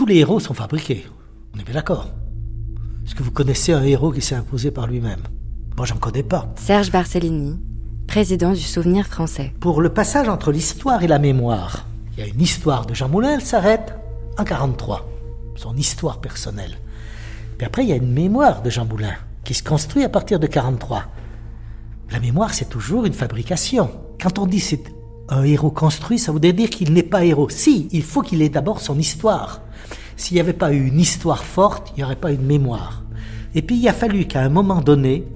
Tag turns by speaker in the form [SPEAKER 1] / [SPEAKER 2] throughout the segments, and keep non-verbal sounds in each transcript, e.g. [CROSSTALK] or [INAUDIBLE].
[SPEAKER 1] tous les héros sont fabriqués. On est bien d'accord. Est-ce que vous connaissez un héros qui s'est imposé par lui-même? Moi, j'en connais pas.
[SPEAKER 2] Serge Barcellini, président du Souvenir français.
[SPEAKER 1] Pour le passage entre l'histoire et la mémoire, il y a une histoire de Jean Moulin, elle s'arrête en 43. Son histoire personnelle. Puis après, il y a une mémoire de Jean Moulin qui se construit à partir de 43. La mémoire, c'est toujours une fabrication. Quand on dit c'est un héros construit, ça voudrait dire qu'il n'est pas héros. Si, il faut qu'il ait d'abord son histoire. S'il n'y avait pas eu une histoire forte, il n'y aurait pas une mémoire. Et puis il a fallu qu'à un moment donné,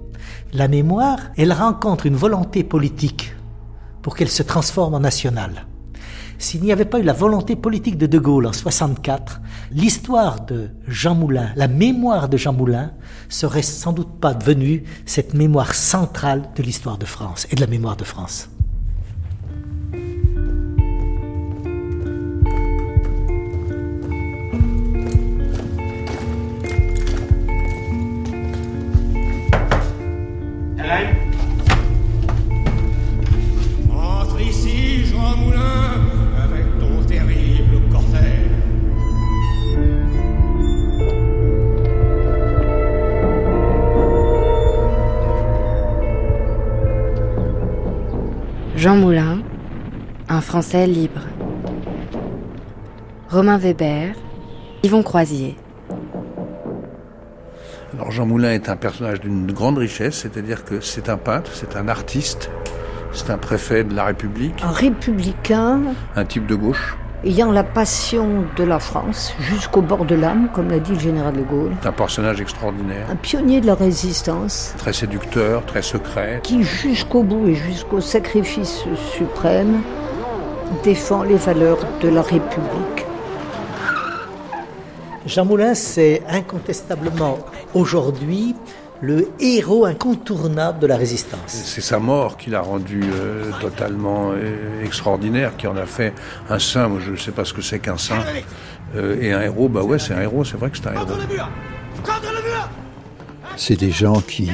[SPEAKER 1] la mémoire, elle rencontre une volonté politique pour qu'elle se transforme en nationale. S'il n'y avait pas eu la volonté politique de De Gaulle en 64, l'histoire de Jean Moulin, la mémoire de Jean Moulin, serait sans doute pas devenue cette mémoire centrale de l'histoire de France et de la mémoire de France.
[SPEAKER 3] Entre ici, Jean Moulin, avec ton terrible cortège.
[SPEAKER 2] Jean Moulin, un Français libre. Romain Weber, Yvon Croisier.
[SPEAKER 4] Alors Jean Moulin est un personnage d'une grande richesse, c'est-à-dire que c'est un peintre, c'est un artiste, c'est un préfet de la République,
[SPEAKER 5] Un républicain
[SPEAKER 4] un type de gauche,
[SPEAKER 5] ayant la passion de la France jusqu'au bord de l'âme, comme l'a dit le général de Gaulle.
[SPEAKER 4] c'est un personnage extraordinaire,
[SPEAKER 5] Un pionnier de la résistance
[SPEAKER 4] très séducteur, très secret.
[SPEAKER 5] qui, jusqu'au bout et jusqu'au sacrifice suprême, défend les valeurs de la République.
[SPEAKER 1] Jean Moulin, c'est incontestablement aujourd'hui le héros incontournable de la résistance.
[SPEAKER 4] C'est sa mort qui l'a rendu euh, totalement euh, extraordinaire, qui en a fait un saint. Moi, je ne sais pas ce que c'est qu'un saint. Euh, et un héros, bah ouais, c'est un héros, c'est vrai que c'est un héros.
[SPEAKER 6] C'est des gens qui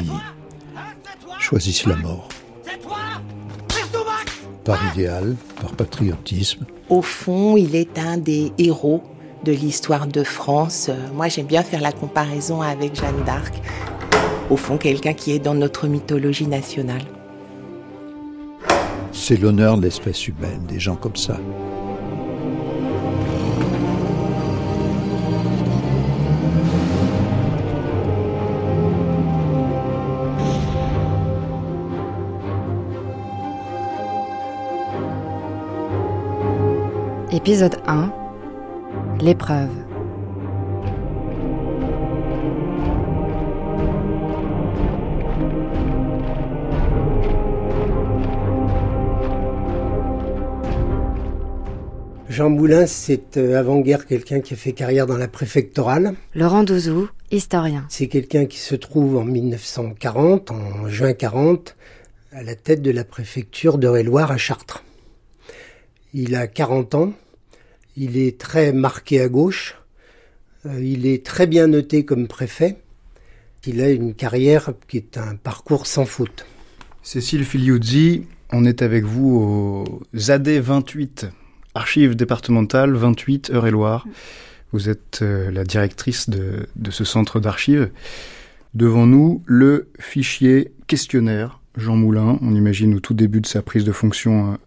[SPEAKER 6] choisissent la mort. Par idéal, par patriotisme.
[SPEAKER 7] Au fond, il est un des héros de l'histoire de France. Euh, Moi, j'aime bien faire la comparaison avec Jeanne d'Arc. Au fond, quelqu'un qui est dans notre mythologie nationale.
[SPEAKER 6] C'est l'honneur de l'espèce humaine, des gens comme ça.
[SPEAKER 2] Épisode 1 L'épreuve.
[SPEAKER 8] Jean Moulin, c'est euh, avant-guerre quelqu'un qui a fait carrière dans la préfectorale.
[SPEAKER 2] Laurent Douzou, historien.
[SPEAKER 8] C'est quelqu'un qui se trouve en 1940, en juin 40, à la tête de la préfecture d'Eure-et-Loire à Chartres. Il a 40 ans, il est très marqué à gauche, euh, il est très bien noté comme préfet, il a une carrière qui est un parcours sans faute.
[SPEAKER 9] Cécile Filiuzzi, on est avec vous au ZAD 28, Archives départementales 28 Eure-et-Loire. Vous êtes euh, la directrice de, ce centre d'archives. Devant nous, le fichier questionnaire Jean Moulin, on imagine au tout début de sa prise de fonction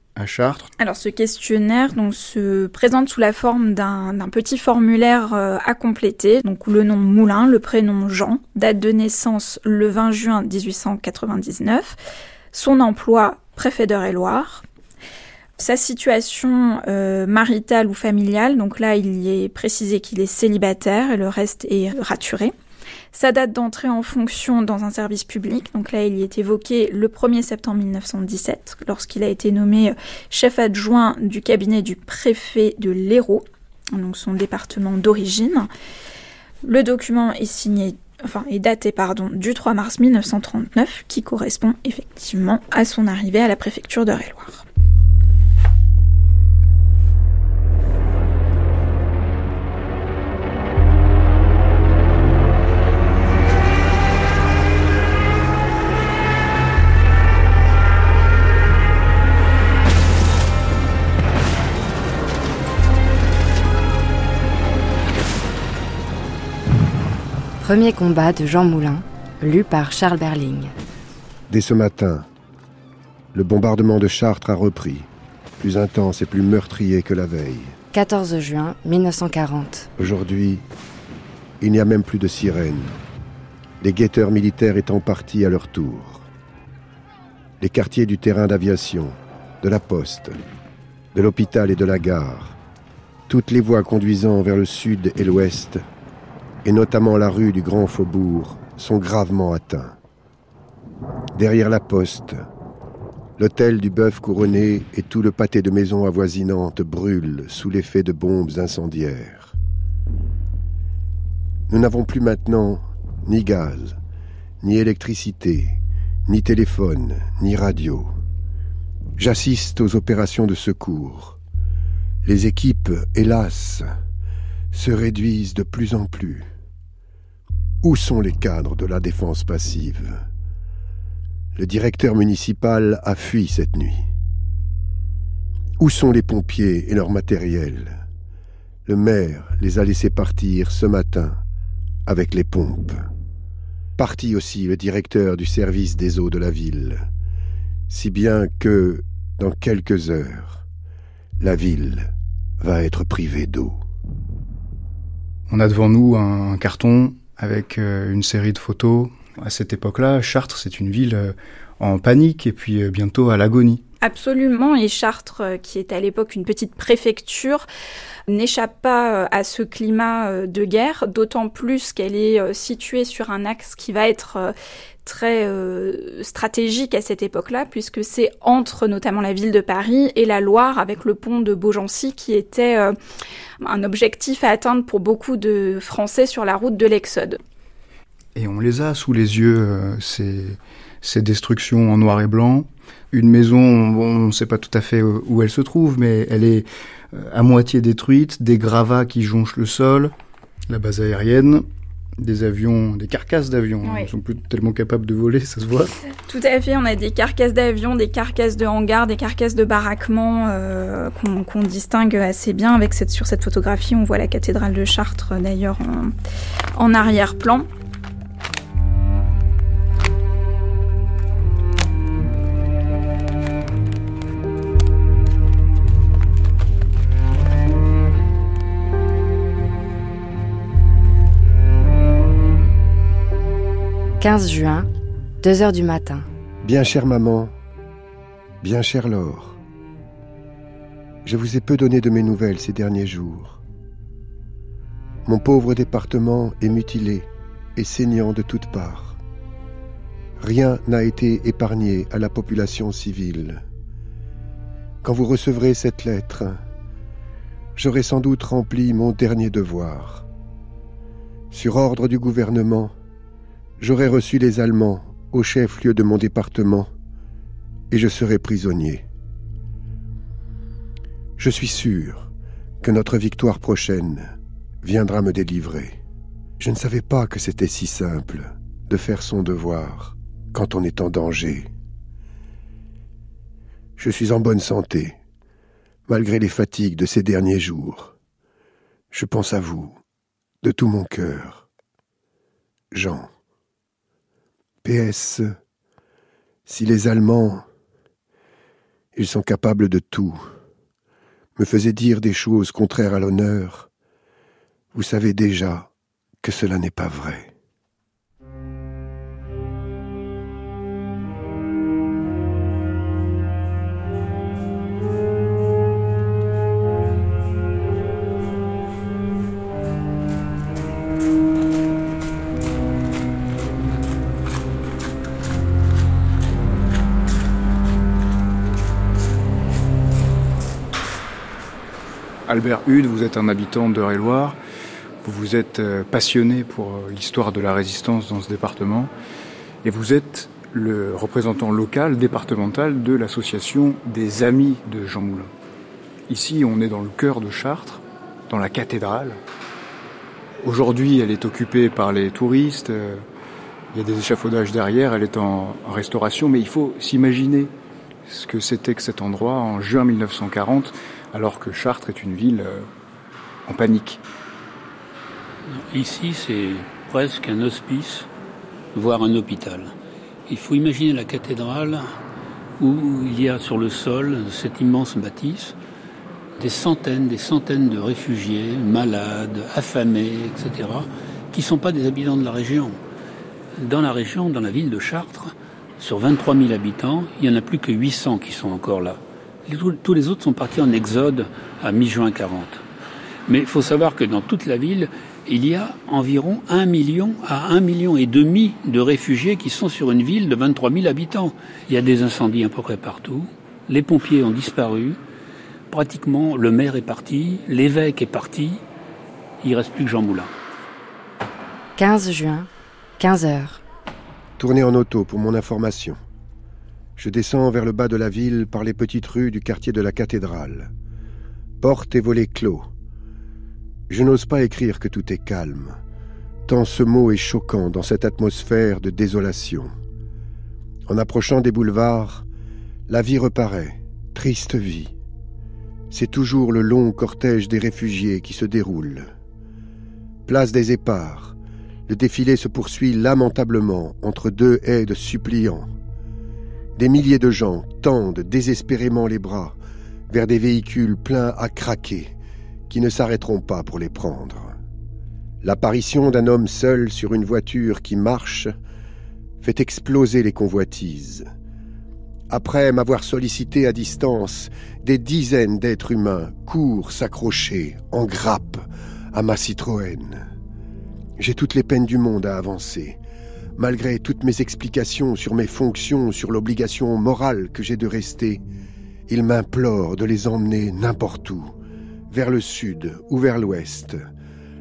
[SPEAKER 10] Alors ce questionnaire donc, se présente sous la forme d'un petit formulaire euh, à compléter, donc le nom Moulin, le prénom Jean, date de naissance le 20 juin 1899, son emploi préfet d'Eure-et-Loire, sa situation euh, maritale ou familiale, donc là il y est précisé qu'il est célibataire et le reste est raturé. Sa date d'entrée en fonction dans un service public, donc là il y est évoqué le 1er septembre 1917, lorsqu'il a été nommé euh, chef adjoint du cabinet du préfet de l'Hérault, donc son département d'origine. Le document est signé, enfin est daté pardon, du 3 mars 1939, qui correspond effectivement à son arrivée à la préfecture d'Eure-et-Loire.
[SPEAKER 2] Premier combat de Jean Moulin, lu par Charles Berling.
[SPEAKER 11] Dès ce matin, le bombardement de Chartres a repris, plus intense et plus meurtrier que la veille.
[SPEAKER 2] 14 juin 1940.
[SPEAKER 11] Aujourd'hui, il n'y a même plus de sirènes, les guetteurs militaires étant partis à leur tour. Les quartiers du terrain d'aviation, de la poste, de l'hôpital et de la gare, toutes les voies conduisant vers le sud et l'ouest, et notamment la rue du Grand Faubourg, sont gravement atteints. Derrière la poste, l'hôtel du Bœuf couronné et tout le pâté de maisons avoisinantes brûlent sous l'effet de bombes incendiaires. Nous n'avons plus maintenant ni gaz, ni électricité, ni téléphone, ni radio. J'assiste aux opérations de secours. Les équipes, hélas, se réduisent de plus en plus. Où sont les cadres de la défense passive? Le directeur municipal a fui cette nuit. Où sont les pompiers et leur matériel Le maire les a laissés partir ce matin avec les pompes. Parti aussi le directeur du service des eaux de la ville, si bien que, dans quelques heures, la ville va être privée d'eau.
[SPEAKER 9] On a devant nous un carton avec euh, une série de photos. À cette époque-là, Chartres, c'est une ville euh, en panique et puis euh, bientôt à l'agonie.
[SPEAKER 10] Absolument, et Chartres, qui est à l'époque une petite préfecture, n'échappe pas à ce climat de guerre, d'autant plus qu'elle est située sur un axe qui va être très stratégique à cette époque-là, puisque c'est entre notamment la ville de Paris et la Loire, avec le pont de Beaugency, qui était un objectif à atteindre pour beaucoup de Français sur la route de l'Exode.
[SPEAKER 9] Et on les a sous les yeux, euh, ces, ces, destructions en noir et blanc. Une maison, on ne sait pas tout à fait où elle se trouve, mais elle est euh, à moitié détruite, des gravats qui jonchent le sol, la base aérienne, des avions, des carcasses d'avions. Ils sont plus tellement capables de voler, ça se voit. [LAUGHS]
[SPEAKER 10] Tout à fait, on a des carcasses d'avions, des carcasses de hangars, des carcasses de baraquements euh, qu'on distingue assez bien. Avec cette, sur cette photographie, on voit la cathédrale de Chartres d'ailleurs en, en arrière-plan. 15 juin, 2 heures du matin.
[SPEAKER 11] Bien chère maman, bien chère Laure, je vous ai peu donné de mes nouvelles ces derniers jours. Mon pauvre département est mutilé et saignant de toutes parts. Rien n'a été épargné à la population civile. Quand vous recevrez cette lettre, j'aurai sans doute rempli mon dernier devoir. Sur ordre du gouvernement, J'aurais reçu les Allemands au chef-lieu de mon département et je serai prisonnier. Je suis sûr que notre victoire prochaine viendra me délivrer. Je ne savais pas que c'était si simple de faire son devoir quand on est en danger. Je suis en bonne santé, malgré les fatigues de ces derniers jours. Je pense à vous, de tout mon cœur. Jean. PS, si les Allemands, ils sont capables de tout, me faisaient dire des choses contraires à l'honneur, vous savez déjà que cela n'est pas vrai.
[SPEAKER 9] Albert Hude, vous êtes un habitant d'Eure-et-Loire. Vous vous êtes euh, passionné pour euh, l'histoire de la résistance dans ce département. Et vous êtes le représentant local, départemental de l'association des Amis de Jean Moulin. Ici, on est dans le cœur de Chartres, dans la cathédrale. Aujourd'hui, elle est occupée par les touristes. Il y a des échafaudages derrière, elle est en restauration, mais il faut s'imaginer ce que c'était que cet endroit en juin 1940 alors que Chartres est une ville euh, en panique.
[SPEAKER 12] Ici, c'est presque un hospice, voire un hôpital. Il faut imaginer la cathédrale où il y a sur le sol cette immense bâtisse des centaines, des centaines de réfugiés, malades, affamés, etc., qui ne sont pas des habitants de la région. Dans la région, dans la ville de Chartres, sur 23 000 habitants, il n'y en a plus que 800 qui sont encore là. Tous les autres sont partis en exode à mi-juin 40. Mais il faut savoir que dans toute la ville, il y a environ 1 million à 1 million et demi de réfugiés qui sont sur une ville de 23 000 habitants. Il y a des incendies à peu près partout. Les pompiers ont disparu. Pratiquement, le maire est parti, l'évêque est parti. Il reste plus que Jean Moulin.
[SPEAKER 2] 15 juin, 15 heures.
[SPEAKER 11] Tournez en auto pour mon information. Je descends vers le bas de la ville par les petites rues du quartier de la cathédrale. Porte et volets clos. Je n'ose pas écrire que tout est calme, tant ce mot est choquant dans cette atmosphère de désolation. En approchant des boulevards, la vie reparaît, triste vie. C'est toujours le long cortège des réfugiés qui se déroule. Place des Éparts, le défilé se poursuit lamentablement entre deux haies de suppliants. Des milliers de gens tendent désespérément les bras vers des véhicules pleins à craquer qui ne s'arrêteront pas pour les prendre. L'apparition d'un homme seul sur une voiture qui marche fait exploser les convoitises. Après m'avoir sollicité à distance, des dizaines d'êtres humains courent s'accrocher en grappe à ma Citroën. J'ai toutes les peines du monde à avancer, malgré toutes mes explications sur mes fonctions, sur l'obligation morale que j'ai de rester. Ils m'implorent de les emmener n'importe où, vers le sud ou vers l'ouest,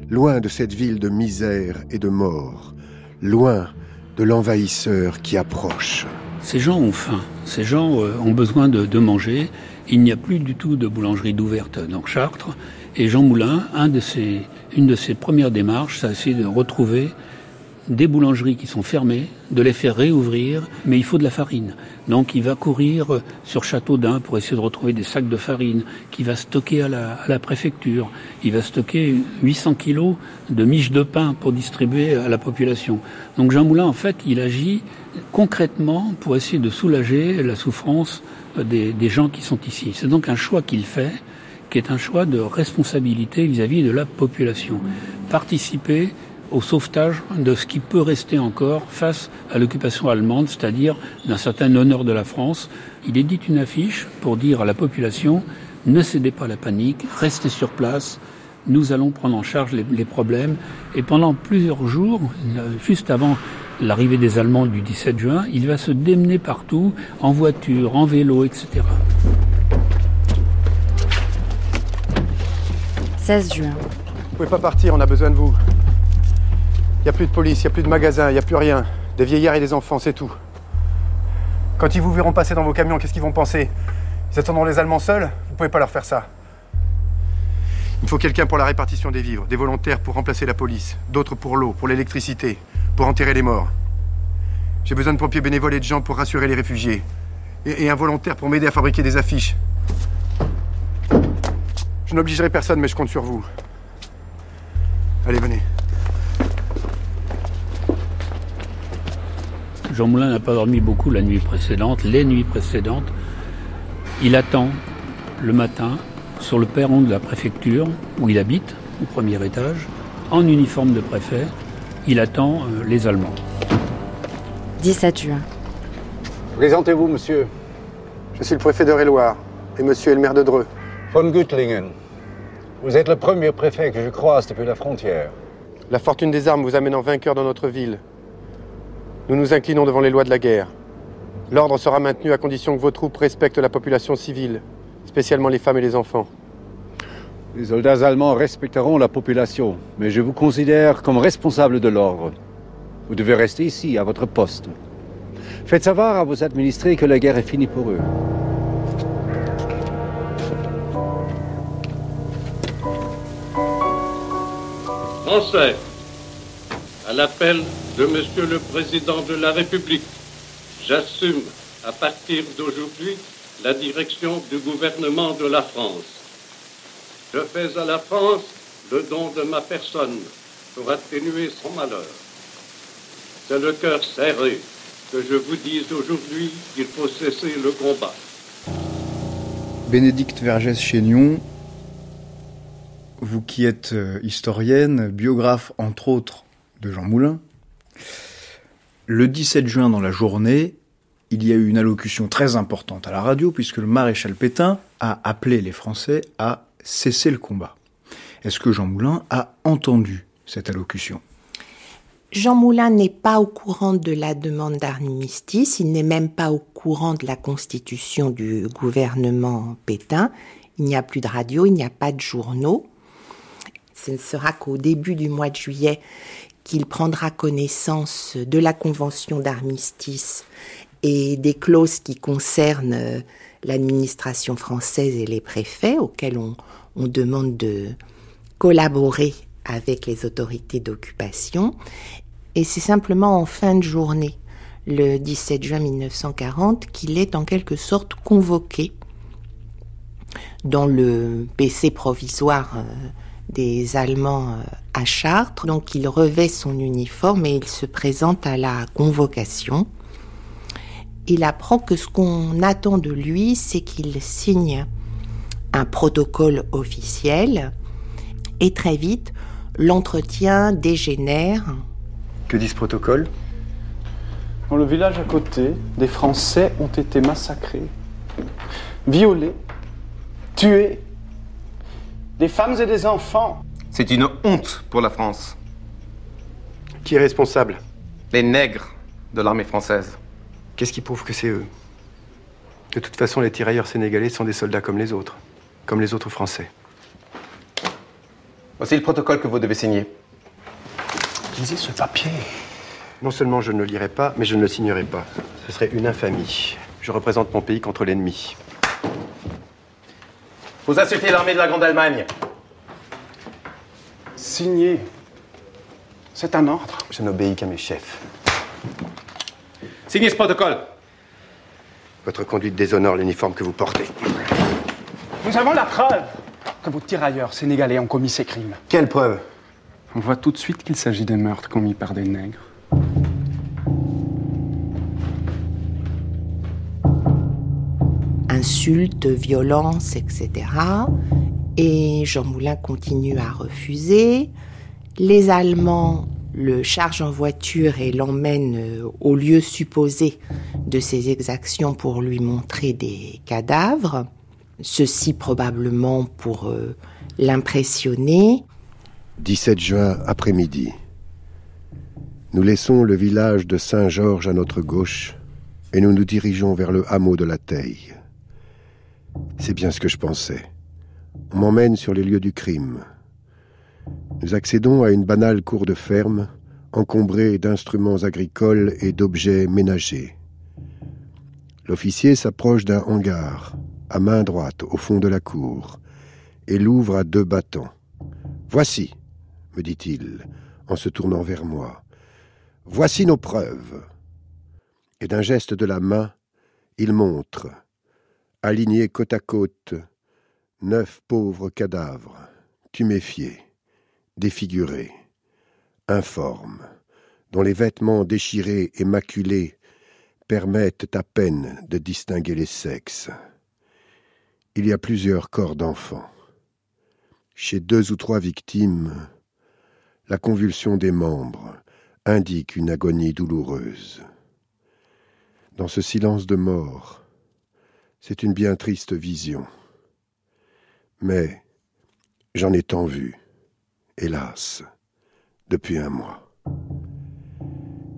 [SPEAKER 11] loin de cette ville de misère et de mort, loin de l'envahisseur qui approche.
[SPEAKER 12] Ces gens ont faim, ces gens euh, ont besoin de, manger. Il n'y a plus du tout de boulangerie d'ouverte dans Chartres. Et Jean Moulin, une de ses premières démarches, c'est essayer de retrouver des boulangeries qui sont fermées, de les faire réouvrir, mais il faut de la farine. Donc il va courir sur Châteaudun pour essayer de retrouver des sacs de farine, qui va stocker à la, préfecture. Il va stocker 800 kilos de miches de pain pour distribuer à la population. Donc Jean Moulin, en fait, il agit concrètement pour essayer de soulager la souffrance des, des gens qui sont ici. C'est donc un choix qu'il fait, qui est un choix de responsabilité vis-à-vis -vis de la population. Participer au sauvetage de ce qui peut rester encore face à l'occupation allemande, c'est-à-dire d'un certain honneur de la France. Il édite une affiche pour dire à la population ne cédez pas à la panique, restez sur place, nous allons prendre en charge les, problèmes. Et pendant plusieurs jours, juste avant l'arrivée des Allemands du 17 juin, il va se démener partout, en voiture, en vélo, etc.
[SPEAKER 2] 16 juin.
[SPEAKER 13] Vous pouvez pas partir, on a besoin de vous. Il n'y a plus de police, il n'y a plus de magasin, il n'y a plus rien. Des vieillards et des enfants, c'est tout. Quand ils vous verront passer dans vos camions, qu'est-ce qu'ils vont penser? Ils attendront les Allemands seuls? Vous pouvez pas leur faire ça. Il faut quelqu'un pour la répartition des vivres, des volontaires pour remplacer la police, d'autres pour l'eau, pour l'électricité, pour enterrer les morts. J'ai besoin de pompiers bénévoles et de gens pour rassurer les réfugiés. Et un volontaire pour m'aider à fabriquer des affiches. Je n'obligerai personne, mais je compte sur vous. Allez, venez.
[SPEAKER 12] Jean Moulin n'a pas dormi beaucoup la nuit précédente, les nuits précédentes. Il attend le matin sur le perron de la préfecture où il habite, au premier étage, en uniforme de préfet. Il attend euh, les Allemands.
[SPEAKER 2] 17 juin.
[SPEAKER 13] Présentez-vous, monsieur. Je suis le préfet de Réloir et monsieur est le maire de Dreux.
[SPEAKER 14] Von Guttlingen. Vous êtes le premier préfet que je croise depuis la frontière.
[SPEAKER 13] La fortune des armes vous amène en vainqueur dans notre ville. Nous nous inclinons devant les lois de la guerre. L'ordre sera maintenu à condition que vos troupes respectent la population civile, spécialement les femmes et les enfants.
[SPEAKER 14] Les soldats allemands respecteront la population, mais je vous considère comme responsable de l'ordre. Vous devez rester ici, à votre poste. Faites savoir à vos administrés que la guerre est finie pour eux.
[SPEAKER 15] Français, à l'appel de Monsieur le Président de la République, j'assume à partir d'aujourd'hui la direction du gouvernement de la France. Je fais à la France le don de ma personne, pour atténuer son malheur. C'est le cœur serré que je vous dise aujourd'hui qu'il faut cesser le combat.
[SPEAKER 9] Bénédicte Vergès-Chénion, vous qui êtes euh, historienne, biographe entre autres de Jean Moulin, le 17 juin dans la journée, il y a eu une allocution très importante à la radio puisque le maréchal Pétain a appelé les Français à cesser le combat. Est-ce que Jean Moulin a entendu cette allocution?
[SPEAKER 7] Jean Moulin n'est pas au courant de la demande d'armistice, il n'est même pas au courant de la constitution du gouvernement Pétain. Il n'y a plus de radio, il n'y a pas de journaux. Ce ne sera qu'au début du mois de juillet qu'il prendra connaissance de la convention d'armistice et des clauses qui concernent euh, l'administration française et les préfets auxquels on, demande de collaborer avec les autorités d'occupation. Et c'est simplement en fin de journée, le 17 juin 1940, qu'il est en quelque sorte convoqué dans le PC provisoire euh, des Allemands euh, à Chartres. Donc il revêt son uniforme et il se présente à la convocation. Il apprend que ce qu'on attend de lui, c'est qu'il signe un protocole officiel et très vite, l'entretien dégénère.
[SPEAKER 13] Que dit ce protocole?
[SPEAKER 16] Dans le village à côté, des Français ont été massacrés, violés, tués, des femmes et des enfants.
[SPEAKER 17] C'est une honte pour la France.
[SPEAKER 13] Qui est responsable?
[SPEAKER 17] Les nègres de l'armée française.
[SPEAKER 13] Qu'est-ce qui prouve que c'est eux? De toute façon, les tirailleurs sénégalais sont des soldats comme les autres, comme les autres Français.
[SPEAKER 17] Voici le protocole que vous devez signer.
[SPEAKER 13] Lisez ce papier. Non seulement je ne le lirai pas, mais je ne le signerai pas. Ce serait une infamie. Je représente mon pays contre l'ennemi.
[SPEAKER 17] Vous insultez l'armée de la Grande Allemagne.
[SPEAKER 16] Signez. C'est un ordre.
[SPEAKER 13] Je n'obéis qu'à mes chefs.
[SPEAKER 17] Signez ce protocole.
[SPEAKER 13] Votre conduite déshonore l'uniforme que vous portez.
[SPEAKER 16] Nous avons la preuve que vos tirailleurs sénégalais ont commis ces crimes.
[SPEAKER 13] Quelle preuve?
[SPEAKER 16] On voit tout de suite qu'il s'agit des meurtres commis par des nègres.
[SPEAKER 7] Insultes, violences, etc. Et Jean Moulin continue à refuser. Les Allemands le chargent en voiture et l'emmènent euh, au lieu supposé de ces exactions pour lui montrer des cadavres. Ceci probablement pour euh, l'impressionner.
[SPEAKER 11] 17 juin après-midi. Nous laissons le village de Saint-Georges à notre gauche et nous nous dirigeons vers le hameau de la Teille. C'est bien ce que je pensais. On m'emmène sur les lieux du crime. Nous accédons à une banale cour de ferme, encombrée d'instruments agricoles et d'objets ménagers. L'officier s'approche d'un hangar, à main droite, au fond de la cour, et l'ouvre à deux battants. Voici, me dit-il, en se tournant vers moi. Voici nos preuves. Et d'un geste de la main, il montre, alignés côte à côte, neuf pauvres cadavres, tuméfiés, défigurés, informes, dont les vêtements déchirés et maculés permettent à peine de distinguer les sexes. Il y a plusieurs corps d'enfants. Chez deux ou trois victimes, la convulsion des membres indique une agonie douloureuse. Dans ce silence de mort, c'est une bien triste vision. Mais j'en ai tant vu, hélas, depuis un mois.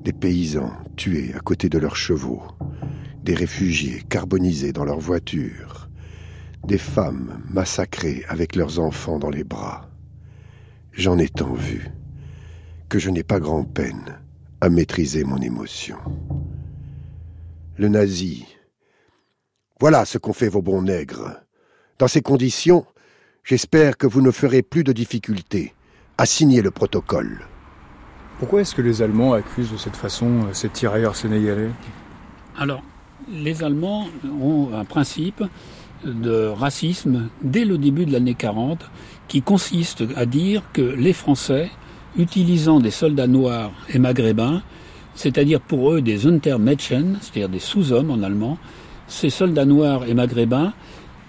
[SPEAKER 11] Des paysans tués à côté de leurs chevaux, des réfugiés carbonisés dans leurs voitures, des femmes massacrées avec leurs enfants dans les bras. J'en ai tant vu que je n'ai pas grand-peine à maîtriser mon émotion. Le nazi. Voilà ce qu'ont fait vos bons nègres. Dans ces conditions, j'espère que vous ne ferez plus de difficultés à signer le protocole.
[SPEAKER 9] Pourquoi est-ce que les Allemands accusent de cette façon euh, ces tirailleurs sénégalais?
[SPEAKER 12] Alors, les Allemands ont un principe de racisme dès le début de l'année 40 qui consiste à dire que les Français utilisant des soldats noirs et maghrébins, c'est-à-dire pour eux des Untermädchen, c'est-à-dire des sous-hommes en allemand. Ces soldats noirs et maghrébins,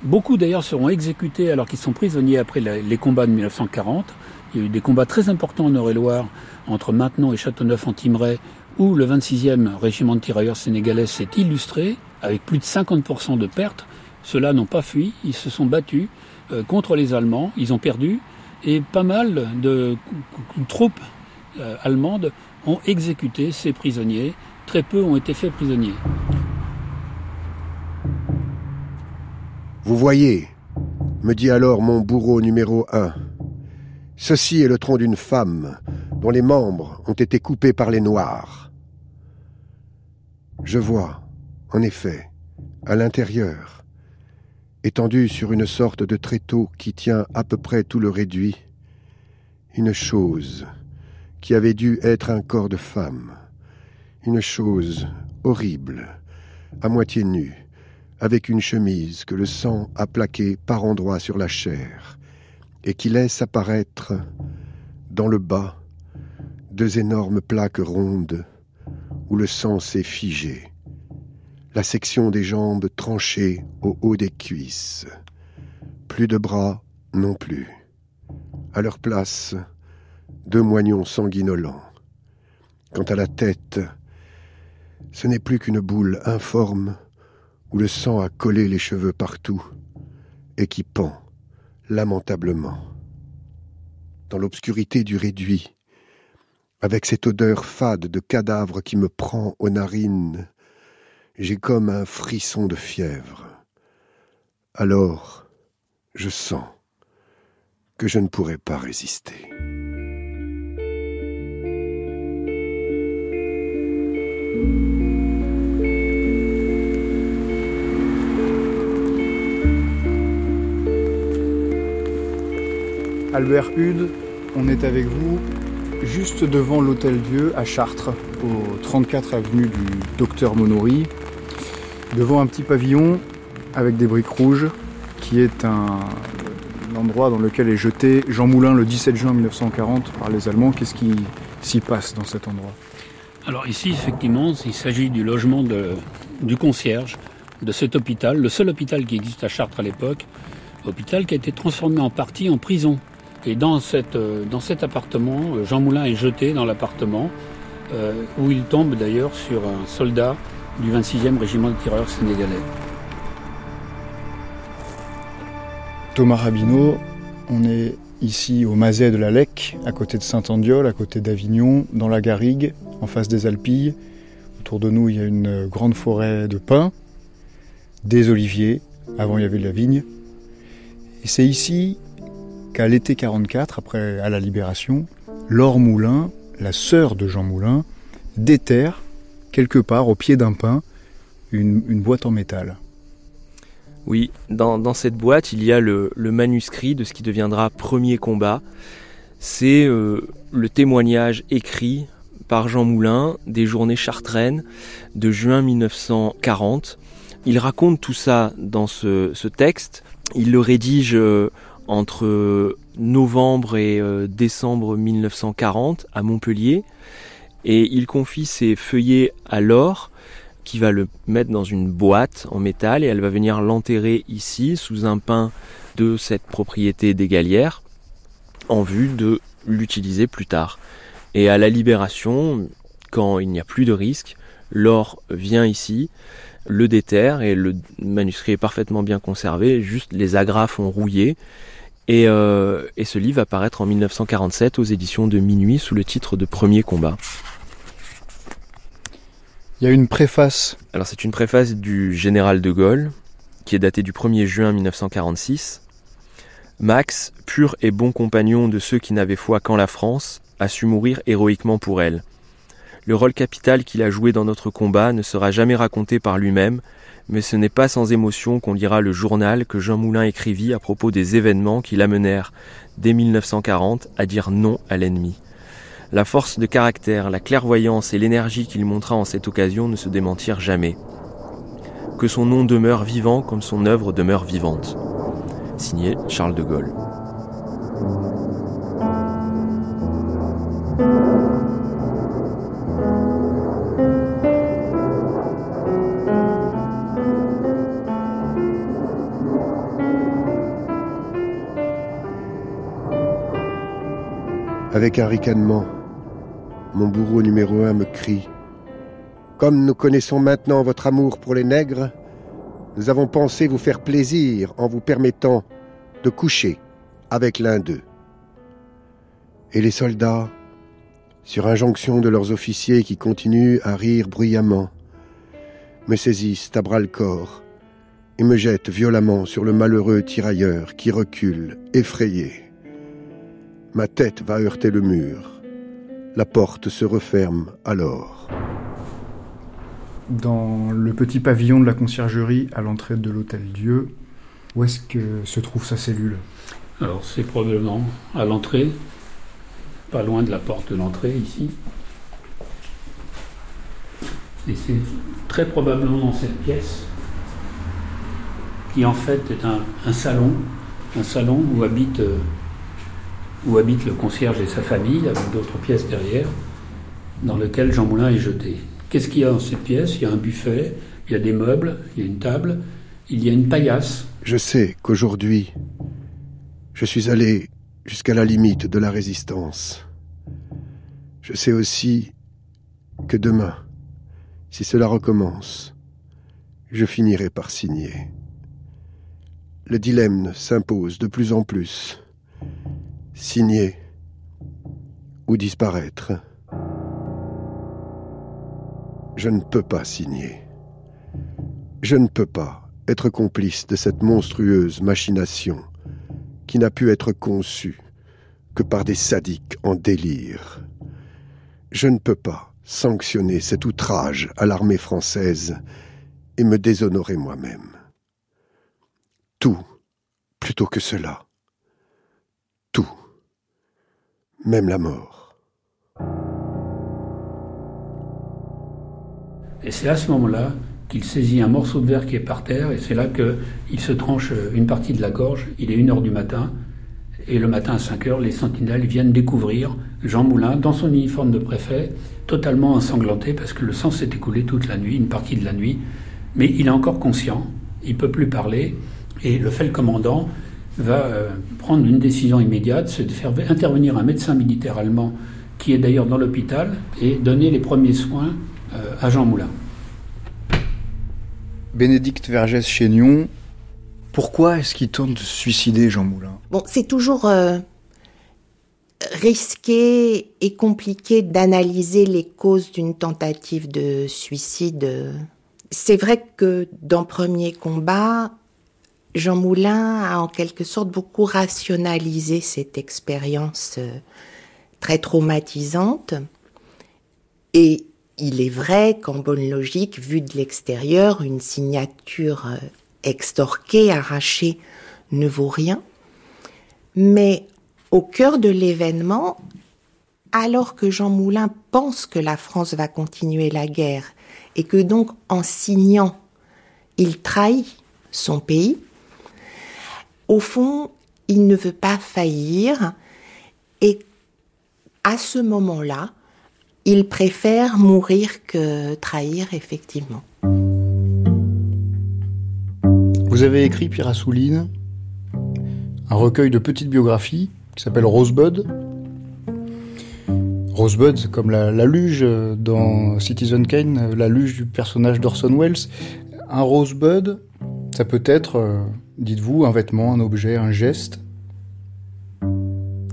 [SPEAKER 12] beaucoup d'ailleurs seront exécutés alors qu'ils sont prisonniers après les combats de 1940. Il y a eu des combats très importants en Eure-et-Loire entre Maintenon et Châteauneuf-en-Thymerais où le 26e régiment de tirailleurs sénégalais s'est illustré avec plus de 50% de pertes. Ceux-là n'ont pas fui, ils se sont battus euh, contre les Allemands, ils ont perdu et pas mal de troupes euh, allemandes ont exécuté ces prisonniers. Très peu ont été faits prisonniers.
[SPEAKER 11] Vous voyez, me dit alors mon bourreau numéro un, ceci est le tronc d'une femme dont les membres ont été coupés par les Noirs. Je vois, en effet, à l'intérieur, étendu sur une sorte de tréteau qui tient à peu près tout le réduit, une chose qui avait dû être un corps de femme, une chose horrible, à moitié nue, avec une chemise que le sang a plaquée par endroits sur la chair, et qui laisse apparaître, dans le bas, deux énormes plaques rondes où le sang s'est figé, la section des jambes tranchée au haut des cuisses, plus de bras non plus. À leur place, deux moignons sanguinolents. Quant à la tête, ce n'est plus qu'une boule informe où le sang a collé les cheveux partout et qui pend lamentablement. Dans l'obscurité du réduit, avec cette odeur fade de cadavre qui me prend aux narines, j'ai comme un frisson de fièvre. Alors, je sens que je ne pourrai pas résister.
[SPEAKER 9] Albert Hude, on est avec vous juste devant l'Hôtel Dieu à Chartres, au 34 avenue du Docteur Monory, devant un petit pavillon avec des briques rouges, qui est un, endroit dans lequel est jeté Jean Moulin le 17 juin 1940 par les Allemands. Qu'est-ce qui s'y passe dans cet endroit?
[SPEAKER 12] Alors ici, effectivement, il s'agit du logement du concierge de cet hôpital, le seul hôpital qui existe à Chartres à l'époque, hôpital qui a été transformé en partie en prison et dans, cette, euh, dans cet appartement, euh, Jean Moulin est jeté dans l'appartement, euh, où il tombe d'ailleurs sur un soldat du 26e régiment de tireurs sénégalais.
[SPEAKER 9] Thomas Rabineau, on est ici au Mazet de la Lec, à côté de Saint-Andiol, à côté d'Avignon, dans la Garrigue, en face des Alpilles. Autour de nous, il y a une grande forêt de pins, des oliviers, avant il y avait de la vigne. Et c'est ici qu'à l'été 44, après à la Libération, Laure Moulin, la sœur de Jean Moulin, déterre quelque part au pied d'un pin une, boîte en métal.
[SPEAKER 18] Oui, dans, cette boîte, il y a le, manuscrit de ce qui deviendra Premier combat. C'est euh, le témoignage écrit par Jean Moulin des journées chartraines de juin 1940. Il raconte tout ça dans ce, texte. Il le rédige euh, entre novembre et euh, décembre 1940 à Montpellier. Et il confie ses feuillets à Laure, qui va le mettre dans une boîte en métal et elle va venir l'enterrer ici, sous un pin de cette propriété des Galières, en vue de l'utiliser plus tard. Et à la libération, quand il n'y a plus de risque, Laure vient ici, le déterre et le manuscrit est parfaitement bien conservé, juste les agrafes ont rouillé euh, et, ce livre va paraître en 1947 aux éditions de Minuit sous le titre de Premier combat.
[SPEAKER 9] Il y a une préface.
[SPEAKER 18] Alors c'est une préface du général de Gaulle qui est datée du 1er juin 1946. Max, pur et bon compagnon de ceux qui n'avaient foi qu'en la France, a su mourir héroïquement pour elle. Le rôle capital qu'il a joué dans notre combat ne sera jamais raconté par lui-même, mais ce n'est pas sans émotion qu'on lira le journal que Jean Moulin écrivit à propos des événements qui l'amenèrent, dès 1940, à dire non à l'ennemi. La force de caractère, la clairvoyance et l'énergie qu'il montra en cette occasion ne se démentirent jamais. Que son nom demeure vivant comme son œuvre demeure vivante. Signé Charles de Gaulle.
[SPEAKER 11] Avec un ricanement, mon bourreau numéro un me crie Comme nous connaissons maintenant votre amour pour les nègres, nous avons pensé vous faire plaisir en vous permettant de coucher avec l'un d'eux. Et les soldats, sur injonction de leurs officiers qui continuent à rire bruyamment, me saisissent à bras le corps et me jettent violemment sur le malheureux tirailleur qui recule, effrayé. Ma tête va heurter le mur. La porte se referme alors.
[SPEAKER 9] Dans le petit pavillon de la conciergerie à l'entrée de l'hôtel Dieu, où est-ce que se trouve sa cellule?
[SPEAKER 12] Alors c'est probablement à l'entrée, pas loin de la porte de l'entrée ici. Et c'est très probablement dans cette pièce, qui en fait est un, un salon, un salon où habite euh, où habite le concierge et sa famille, avec d'autres pièces derrière, dans lequel Jean Moulin est jeté. Qu'est-ce qu'il y a dans cette pièce? Il y a un buffet, il y a des meubles, il y a une table, il y a une paillasse.
[SPEAKER 11] Je sais qu'aujourd'hui, je suis allé jusqu'à la limite de la résistance. Je sais aussi que demain, si cela recommence, je finirai par signer. Le dilemme s'impose de plus en plus signer ou disparaître. Je ne peux pas signer. Je ne peux pas être complice de cette monstrueuse machination qui n'a pu être conçue que par des sadiques en délire. Je ne peux pas sanctionner cet outrage à l'armée française et me déshonorer moi-même. Tout plutôt que cela. Tout même la mort.
[SPEAKER 12] Et c'est à ce moment-là qu'il saisit un morceau de verre qui est par terre, et c'est là qu'il se tranche une partie de la gorge. Il est 1h du matin, et le matin à 5h, les sentinelles viennent découvrir Jean Moulin dans son uniforme de préfet, totalement ensanglanté parce que le sang s'est écoulé toute la nuit, une partie de la nuit. Mais il est encore conscient, il ne peut plus parler, et le fait le commandant va euh, prendre une décision immédiate, c'est de faire intervenir un médecin militaire allemand qui est d'ailleurs dans l'hôpital et donner les premiers soins euh, à Jean Moulin.
[SPEAKER 9] Bénédicte Vergès-Chénion, pourquoi est-ce qu'il tente de suicider, Jean Moulin?
[SPEAKER 7] Bon, c'est toujours euh, risqué et compliqué d'analyser les causes d'une tentative de suicide. C'est vrai que dans Premier Combat, Jean Moulin a en quelque sorte beaucoup rationalisé cette expérience euh, très traumatisante. Et il est vrai qu'en bonne logique, vu de l'extérieur, une signature euh, extorquée, arrachée, ne vaut rien. Mais au cœur de l'événement, alors que Jean Moulin pense que la France va continuer la guerre et que donc en signant, il trahit son pays, au fond, il ne veut pas faillir et à ce moment-là, il préfère mourir que trahir, effectivement.
[SPEAKER 9] Vous avez écrit, Pierre Assouline, un recueil de petites biographies qui s'appelle Rosebud. Rosebud, c'est comme la, la, luge dans Citizen Kane, la luge du personnage d'Orson Welles. Un rosebud, ça peut être euh, Dites-vous un vêtement, un objet, un geste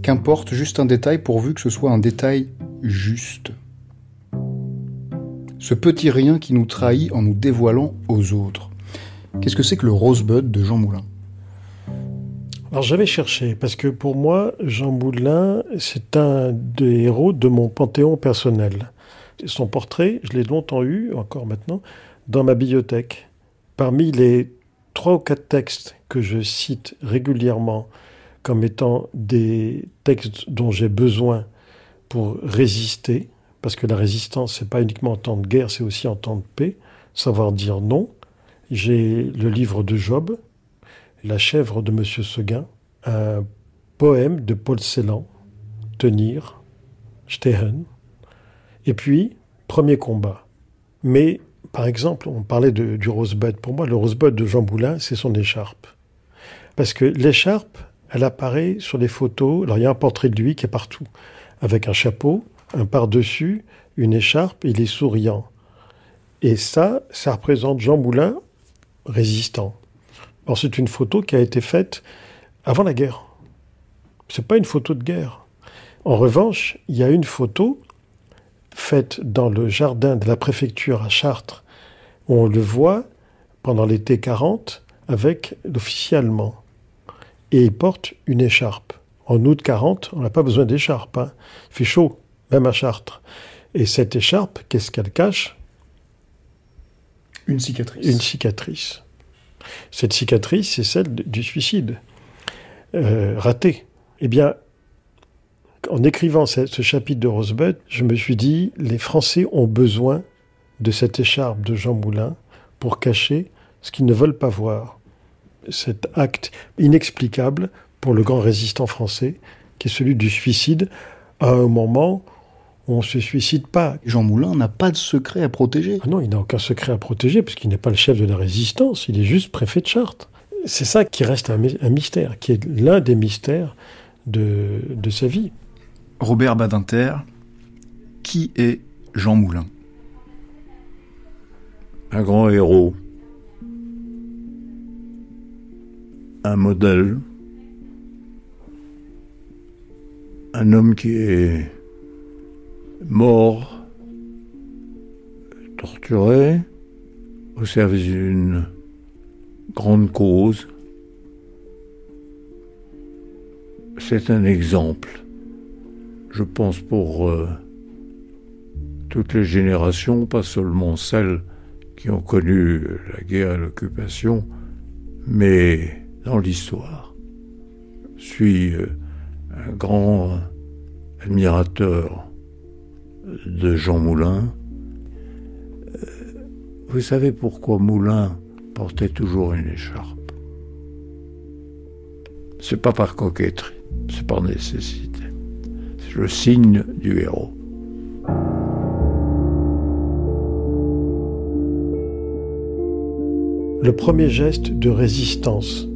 [SPEAKER 9] Qu'importe, juste un détail pourvu que ce soit un détail juste. Ce petit rien qui nous trahit en nous dévoilant aux autres. Qu'est-ce que c'est que le Rosebud de Jean Moulin?
[SPEAKER 19] Alors j'avais cherché, parce que pour moi, Jean Moulin, c'est un des héros de mon panthéon personnel. Son portrait, je l'ai longtemps eu, encore maintenant, dans ma bibliothèque. Parmi les trois ou quatre textes que je cite régulièrement comme étant des textes dont j'ai besoin pour résister, parce que la résistance, c'est pas uniquement en temps de guerre, c'est aussi en temps de paix, savoir dire non. J'ai le livre de Job, La chèvre de Monsieur Seguin, un poème de Paul Celan, Tenir, Stehen. Et puis, premier combat. Mais, par exemple, on parlait du rosebud. Pour moi, le rosebud de Jean Boulin, c'est son écharpe. Parce que l'écharpe, elle apparaît sur les photos. Alors, il y a un portrait de lui qui est partout, avec un chapeau, un par-dessus, une écharpe, il est souriant. Et ça, ça représente Jean Moulin résistant. Alors, c'est une photo qui a été faite avant la guerre. C'est pas une photo de guerre. En revanche, il y a une photo faite dans le jardin de la préfecture à Chartres, on le voit pendant l'été 40 avec l'officier allemand. Et il porte une écharpe. En août 40, on n'a pas besoin d'écharpe. Hein. Il fait chaud, même à Chartres. Et cette écharpe, qu'est-ce qu'elle cache?
[SPEAKER 9] Une cicatrice.
[SPEAKER 19] Une cicatrice. Cette cicatrice, c'est celle du suicide euh, raté. Eh bien, en écrivant ce, chapitre de Rosebud, je me suis dit, les Français ont besoin de cette écharpe de Jean Moulin pour cacher ce qu'ils ne veulent pas voir. Cet acte inexplicable pour le grand résistant français, qui est celui du suicide, à un moment où on ne se suicide pas.
[SPEAKER 9] Jean Moulin n'a pas de secret à protéger.
[SPEAKER 19] Ah non, il n'a aucun secret à protéger, puisqu'il n'est pas le chef de la résistance, il est juste préfet de Chartres. C'est ça qui reste un, un mystère, qui est l'un des mystères de, de sa vie.
[SPEAKER 9] Robert Badinter, qui est Jean Moulin?
[SPEAKER 4] Un grand héros, un modèle, un homme qui est mort, torturé, au service d'une grande cause. C'est un exemple je pense, pour euh, toutes les générations, pas seulement celles qui ont connu la guerre et l'occupation, mais dans l'histoire. Je suis euh, un grand admirateur de Jean Moulin. Euh, vous savez pourquoi Moulin portait toujours une écharpe? C'est pas par coquetterie, c'est par nécessité le signe du héros.
[SPEAKER 19] Le premier geste de résistance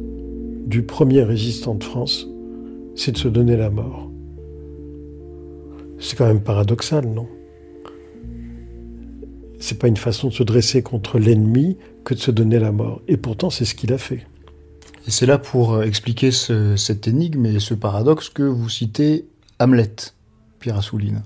[SPEAKER 19] du premier résistant de France, c'est de se donner la mort. C'est quand même paradoxal, non? C'est pas une façon de se dresser contre l'ennemi que de se donner la mort. Et pourtant, c'est ce qu'il a fait.
[SPEAKER 9] Et c'est là pour euh, expliquer cette énigme et ce paradoxe que vous citez Hamlet, Pierre Assouline.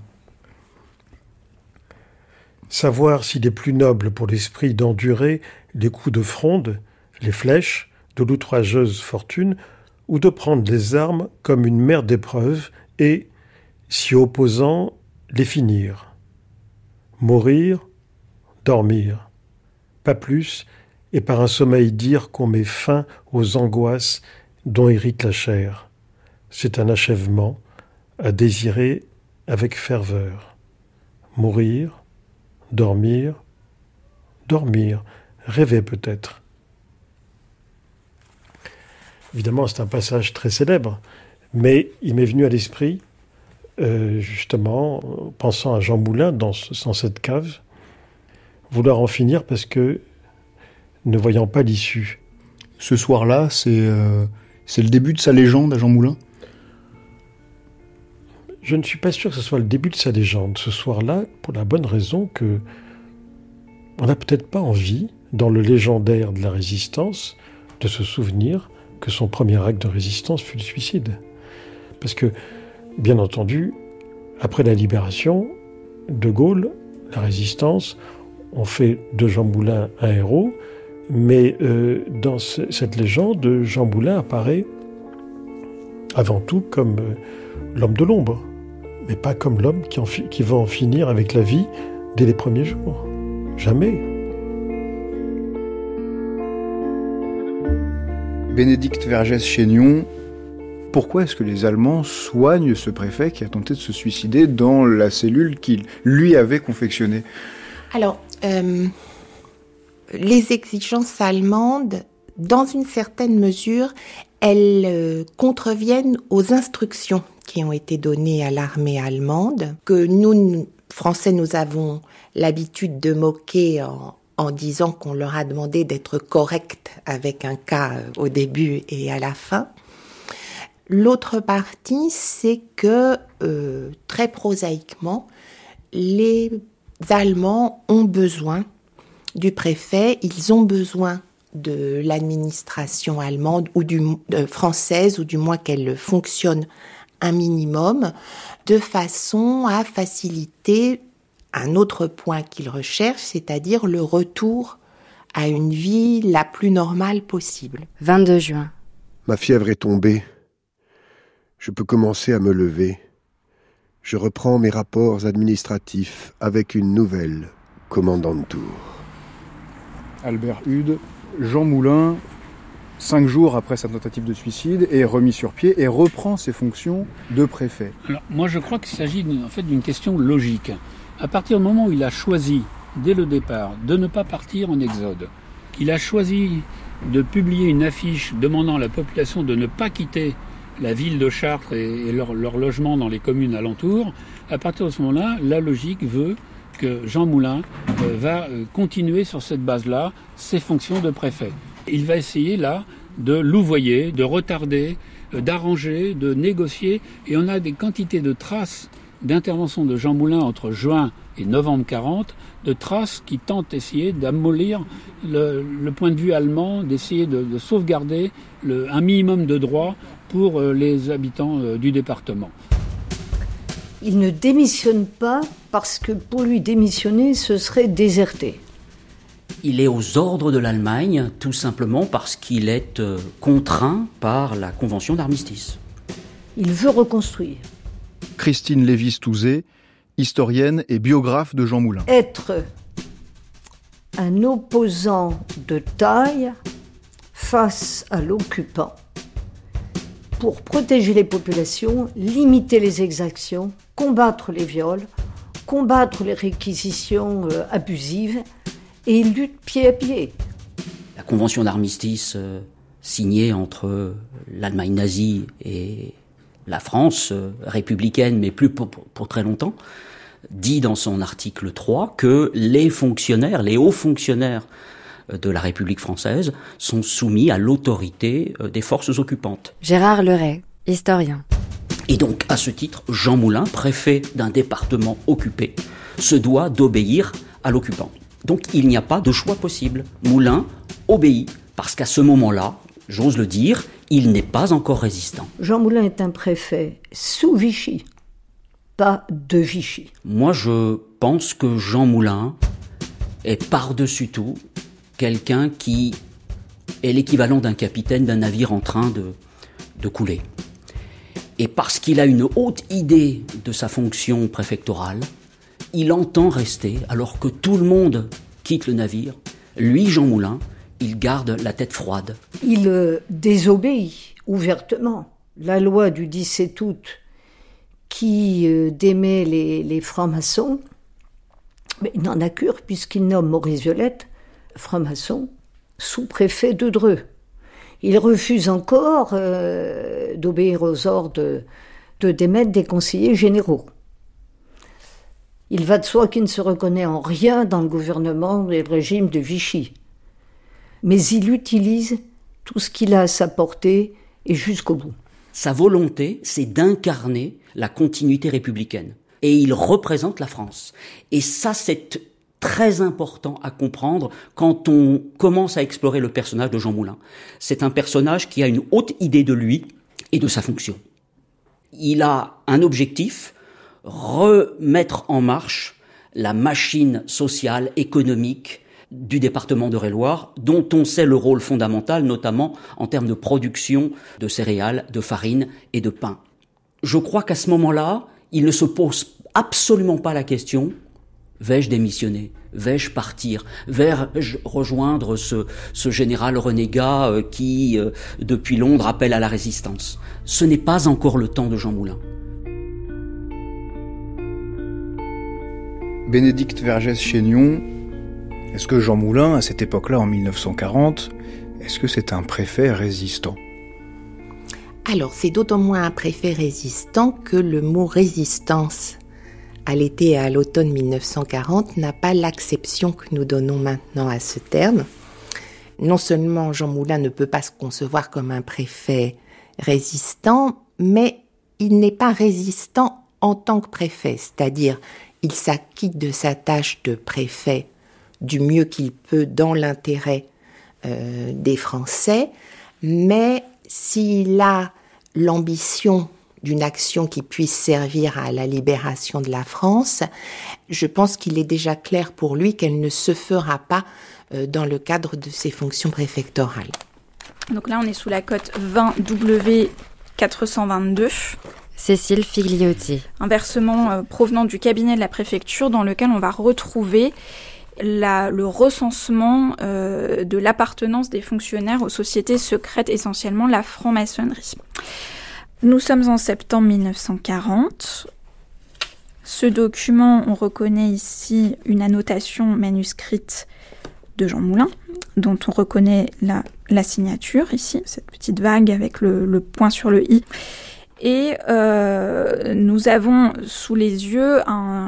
[SPEAKER 19] Savoir s'il est plus noble pour l'esprit d'endurer les coups de fronde, les flèches de l'outrageuse fortune, ou de prendre les armes comme une mer d'épreuves et, s'y opposant, les finir. Mourir, dormir. Pas plus, et par un sommeil dire qu'on met fin aux angoisses dont hérite la chair. C'est un achèvement, à désirer avec ferveur. Mourir, dormir, dormir, rêver peut-être. Évidemment, c'est un passage très célèbre, mais il m'est venu à l'esprit, euh, justement, pensant à Jean Moulin dans, cette cave, vouloir en finir parce que, ne voyant pas l'issue.
[SPEAKER 9] Ce soir-là, c'est euh, le début de sa légende à Jean Moulin?
[SPEAKER 19] Je ne suis pas sûr que ce soit le début de sa légende ce soir-là, pour la bonne raison que on n'a peut-être pas envie, dans le légendaire de la résistance, de se souvenir que son premier acte de résistance fut le suicide. Parce que, bien entendu, après la libération, De Gaulle, la résistance, on fait de Jean Moulin un héros, mais euh, dans cette légende, Jean Moulin apparaît avant tout comme euh, l'homme de l'ombre mais pas comme l'homme qui, qui va en finir avec la vie dès les premiers jours. Jamais.
[SPEAKER 9] Bénédicte Vergès-Chénion, pourquoi est-ce que les Allemands soignent ce préfet qui a tenté de se suicider dans la cellule qu'il lui avait confectionnée?
[SPEAKER 7] Alors, euh, les exigences allemandes, dans une certaine mesure, elles euh, contreviennent aux instructions qui ont été donnés à l'armée allemande, que nous, Français, nous avons l'habitude de moquer en, disant qu'on leur a demandé d'être correct avec un cas au début et à la fin. L'autre partie, c'est que euh, très prosaïquement, les Allemands ont besoin du préfet, ils ont besoin de l'administration allemande ou du, euh, française, ou du moins qu'elle fonctionne un minimum, de façon à faciliter un autre point qu'ils recherchent, c'est-à-dire le retour à une vie la plus normale possible.
[SPEAKER 2] 22 juin.
[SPEAKER 11] Ma fièvre est tombée. Je peux commencer à me lever. Je reprends mes rapports administratifs avec une nouvelle commandante tour.
[SPEAKER 9] Albert Hude, Jean Moulin, cinq jours après sa tentative de suicide, est remis sur pied et reprend ses fonctions de préfet.
[SPEAKER 12] Alors, moi, je crois qu'il s'agit en fait d'une question logique. À partir du moment où il a choisi, dès le départ, de ne pas partir en exode, qu'il a choisi de publier une affiche demandant à la population de ne pas quitter la ville de Chartres et, leur, logement dans les communes alentours, à partir de ce moment-là, la logique veut que Jean Moulin euh, va euh, continuer sur cette base-là ses fonctions de préfet. Il va essayer là de louvoyer, de retarder, euh, d'arranger, de négocier, et on a des quantités de traces d'intervention de Jean Moulin entre juin et novembre 40, de traces qui tentent d'essayer d'amollir le, point de vue allemand, d'essayer de, sauvegarder un minimum de droits pour euh, les habitants euh, du département.
[SPEAKER 5] Il ne démissionne pas parce que pour lui démissionner, ce serait déserter.
[SPEAKER 20] Il est aux ordres de l'Allemagne tout simplement parce qu'il est euh, contraint par la convention d'armistice.
[SPEAKER 5] Il veut reconstruire.
[SPEAKER 9] Christine Lévis-Touzé, historienne et biographe de Jean Moulin.
[SPEAKER 5] Être un opposant de taille face à l'occupant pour protéger les populations, limiter les exactions, combattre les viols, combattre les réquisitions euh, abusives, et il lutte pied à pied.
[SPEAKER 20] La convention d'armistice euh, signée entre l'Allemagne nazie et la France euh, républicaine, mais plus pour, pour, très longtemps, dit dans son article 3 que les fonctionnaires, les hauts fonctionnaires de la République française sont soumis à l'autorité euh, des forces occupantes.
[SPEAKER 2] Gérard Leray, historien.
[SPEAKER 20] Et donc, à ce titre, Jean Moulin, préfet d'un département occupé, se doit d'obéir à l'occupant. Donc, il n'y a pas de choix possible. Moulin obéit, parce qu'à ce moment-là, j'ose le dire, il n'est pas encore résistant.
[SPEAKER 5] Jean Moulin est un préfet sous Vichy, pas de Vichy.
[SPEAKER 20] Moi, je pense que Jean Moulin est par-dessus tout quelqu'un qui est l'équivalent d'un capitaine d'un navire en train de, de couler. Et parce qu'il a une haute idée de sa fonction préfectorale, il entend rester alors que tout le monde quitte le navire. Lui, Jean Moulin, il garde la tête froide.
[SPEAKER 5] Il euh, désobéit ouvertement. La loi du 17 août qui euh, démet les, francs-maçons, mais il n'en a cure puisqu'il nomme Maurice Violette franc-maçon, sous-préfet de Dreux. Il refuse encore euh, d'obéir aux ordres de, démettre des conseillers généraux. Il va de soi qu'il ne se reconnaît en rien dans le gouvernement et le régime de Vichy. Mais il utilise tout ce qu'il a à sa portée et jusqu'au bout.
[SPEAKER 20] Sa volonté, c'est d'incarner la continuité républicaine. Et il représente la France. Et ça, c'est très important à comprendre quand on commence à explorer le personnage de Jean Moulin. C'est un personnage qui a une haute idée de lui et de sa fonction. Il a un objectif, remettre en marche la machine sociale, économique du département de Réloir, dont on sait le rôle fondamental, notamment en termes de production de céréales, de farine et de pain. Je crois qu'à ce moment-là, il ne se pose absolument pas la question Vais-je démissionner? Vais-je partir? Vais-je rejoindre ce, général renégat euh, qui, euh, depuis Londres, appelle à la résistance? Ce n'est pas encore le temps de Jean Moulin.
[SPEAKER 9] Bénédicte Vergès-Chénion, est-ce que Jean Moulin, à cette époque-là, en 1940, est-ce que c'est un préfet résistant?
[SPEAKER 7] Alors, c'est d'autant moins un préfet résistant que le mot résistance à l'été et à l'automne 1940 n'a pas l'acception que nous donnons maintenant à ce terme. Non seulement Jean Moulin ne peut pas se concevoir comme un préfet résistant, mais il n'est pas résistant en tant que préfet, c'est-à-dire il s'acquitte de sa tâche de préfet du mieux qu'il peut dans l'intérêt euh, des Français, mais s'il a l'ambition d'une action qui puisse servir à la libération de la France, je pense qu'il est déjà clair pour lui qu'elle ne se fera pas euh, dans le cadre de ses fonctions préfectorales.
[SPEAKER 10] Donc là, on est sous la cote 20W 422.
[SPEAKER 2] Cécile Figliotti.
[SPEAKER 10] Un versement euh, provenant du cabinet de la préfecture dans lequel on va retrouver le recensement euh, de l'appartenance des fonctionnaires aux sociétés secrètes, essentiellement la franc-maçonnerie. Nous sommes en septembre 1940. Ce document, on reconnaît ici une annotation manuscrite de Jean Moulin, dont on reconnaît la, signature ici, cette petite vague avec le, point sur le i. Et euh, nous avons sous les yeux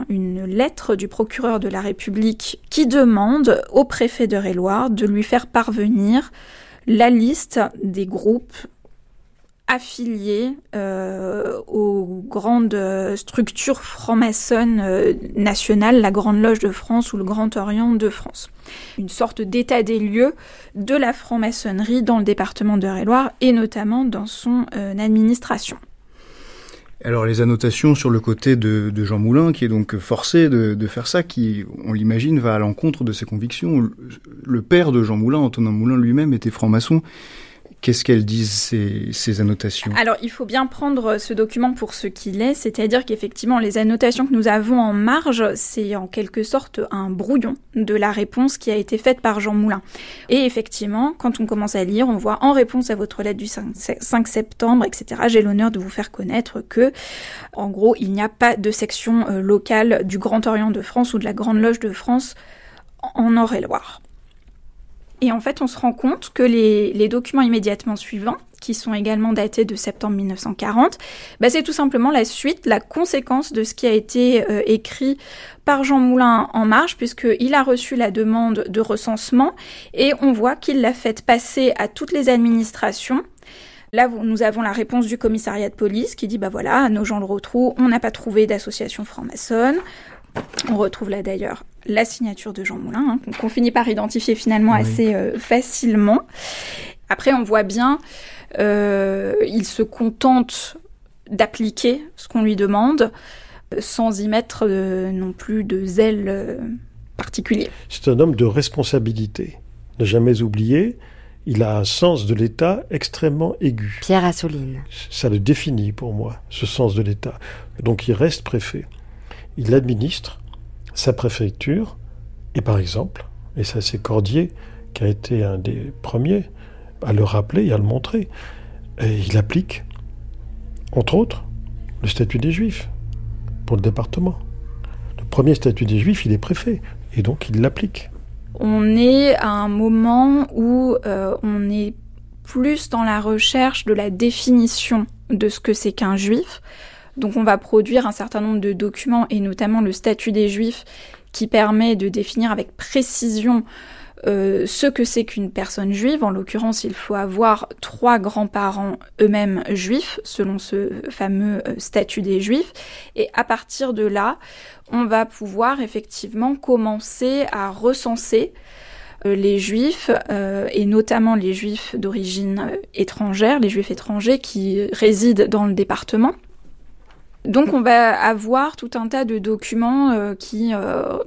[SPEAKER 10] une lettre du procureur de la République qui demande au préfet de Réloir de lui faire parvenir la liste des groupes affilié euh, aux grandes structures franc-maçonnes euh, nationales, la Grande Loge de France ou le Grand Orient de France. Une sorte d'état des lieux de la franc-maçonnerie dans le département de Réloir et notamment dans son administration.
[SPEAKER 9] Alors les annotations sur le côté de, Jean Moulin, qui est donc forcé de, faire ça, qui, on l'imagine, va à l'encontre de ses convictions. Le père de Jean Moulin, Antonin Moulin lui-même, était franc-maçon. Qu'est-ce qu'elles disent, ces, annotations
[SPEAKER 10] Alors, il faut bien prendre ce document pour ce qu'il est, c'est-à-dire qu'effectivement, les annotations que nous avons en marge, c'est en quelque sorte un brouillon de la réponse qui a été faite par Jean Moulin. Et effectivement, quand on commence à lire, on voit en réponse à votre lettre du 5, septembre, etc., j'ai l'honneur de vous faire connaître que, en gros, il n'y a pas de section euh, locale du Grand Orient de France ou de la Grande Loge de France en Eure-et-Loire. Et en fait, on se rend compte que les, documents immédiatement suivants, qui sont également datés de septembre 1940, bah, c'est tout simplement la suite, la conséquence de ce qui a été euh, écrit par Jean Moulin en marge, puisqu'il a reçu la demande de recensement et on voit qu'il l'a fait passer à toutes les administrations. Là, nous avons la réponse du commissariat de police qui dit bah voilà, nos gens le retrouvent, on n'a pas trouvé d'association franc-maçonne. On retrouve là d'ailleurs la signature de Jean Moulin, hein, qu'on finit par identifier finalement assez euh, facilement. Après, on voit bien, euh, il se contente d'appliquer ce qu'on lui demande, sans y mettre euh, non plus de zèle particulier.
[SPEAKER 19] C'est un homme de responsabilité. Ne jamais oublier, il a un sens de l'État extrêmement aigu.
[SPEAKER 2] Pierre Assouline.
[SPEAKER 19] Ça le définit pour moi, ce sens de l'État. Donc il reste préfet. Il administre sa préfecture, et par exemple, et ça c'est Cordier qui a été un des premiers à le rappeler et à le montrer, et il applique, entre autres, le statut des Juifs pour le département. Le premier statut des Juifs, il est préfet, et donc il l'applique.
[SPEAKER 10] On est à un moment où euh, on est plus dans la recherche de la définition de ce que c'est qu'un juif, donc on va produire un certain nombre de documents et notamment le statut des juifs qui permet de définir avec précision euh, ce que c'est qu'une personne juive. En l'occurrence, il faut avoir trois grands-parents eux-mêmes juifs, selon ce fameux euh, statut des juifs. Et à partir de là, on va pouvoir effectivement commencer à recenser euh, les juifs, et notamment les juifs d'origine étrangère, les juifs étrangers qui résident dans le département. Donc on va avoir tout un tas de documents euh, qui euh,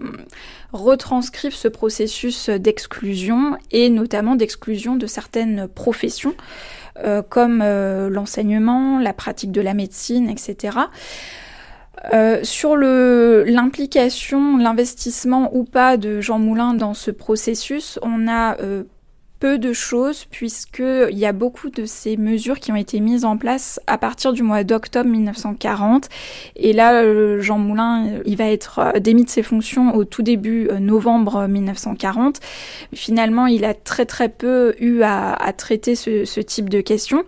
[SPEAKER 10] retranscrivent ce processus d'exclusion et notamment d'exclusion de certaines professions euh, comme l'enseignement, la pratique de la médecine, etc. sur l'implication, l'investissement ou pas de Jean Moulin dans ce processus, on a peu de choses puisqu'il y a beaucoup de ces mesures qui ont été mises en place à partir du mois d'octobre 1940. Et là, euh, Jean Moulin, il va être euh, démis de ses fonctions au tout début euh, novembre 1940. Finalement, il a très très peu eu à, traiter ce, type de questions.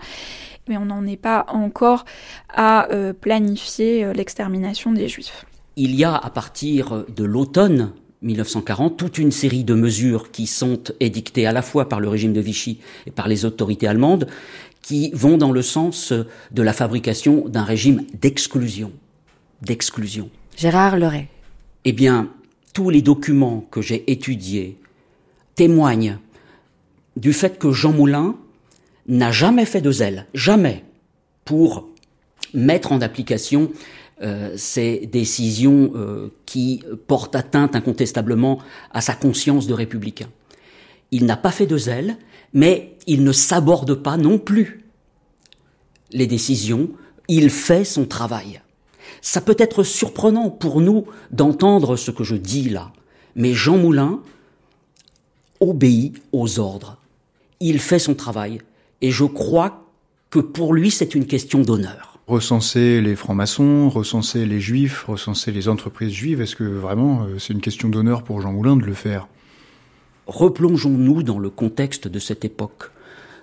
[SPEAKER 10] mais on n'en est pas encore à euh, planifier euh, l'extermination des Juifs.
[SPEAKER 20] Il y a à partir de l'automne 1940 toute une série de mesures qui sont édictées à la fois par le régime de Vichy et par les autorités allemandes qui vont dans le sens de la fabrication d'un régime d'exclusion. D'exclusion.
[SPEAKER 2] Gérard Leray.
[SPEAKER 20] Eh bien, tous les documents que j'ai étudiés témoignent du fait que Jean Moulin n'a jamais fait de zèle, jamais, pour mettre en application euh, ces décisions euh, qui portent atteinte incontestablement à sa conscience de républicain. Il n'a pas fait de zèle, mais il ne s'aborde pas non plus les décisions, il fait son travail. Ça peut être surprenant pour nous d'entendre ce que je dis là, mais Jean Moulin obéit aux ordres. Il fait son travail, et je crois que pour lui c'est une question d'honneur.
[SPEAKER 9] Recenser les francs-maçons, recenser les juifs, recenser les entreprises juives, est-ce que vraiment euh, c'est une question d'honneur pour Jean Moulin de le faire?
[SPEAKER 20] Replongeons-nous dans le contexte de cette époque,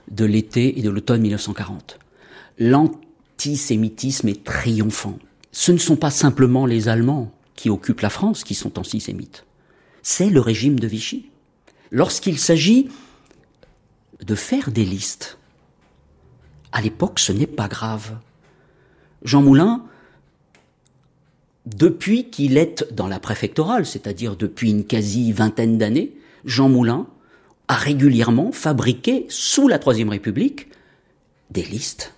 [SPEAKER 20] de l'été et de l'automne 1940. L'antisémitisme est triomphant. Ce ne sont pas simplement les Allemands qui occupent la France qui sont antisémites. C'est le régime de Vichy. Lorsqu'il s'agit de faire des listes, à l'époque, ce n'est pas grave. Jean Moulin, depuis qu'il est dans la préfectorale, c'est-à-dire depuis une quasi vingtaine d'années, Jean Moulin a régulièrement fabriqué, sous la Troisième République, des listes.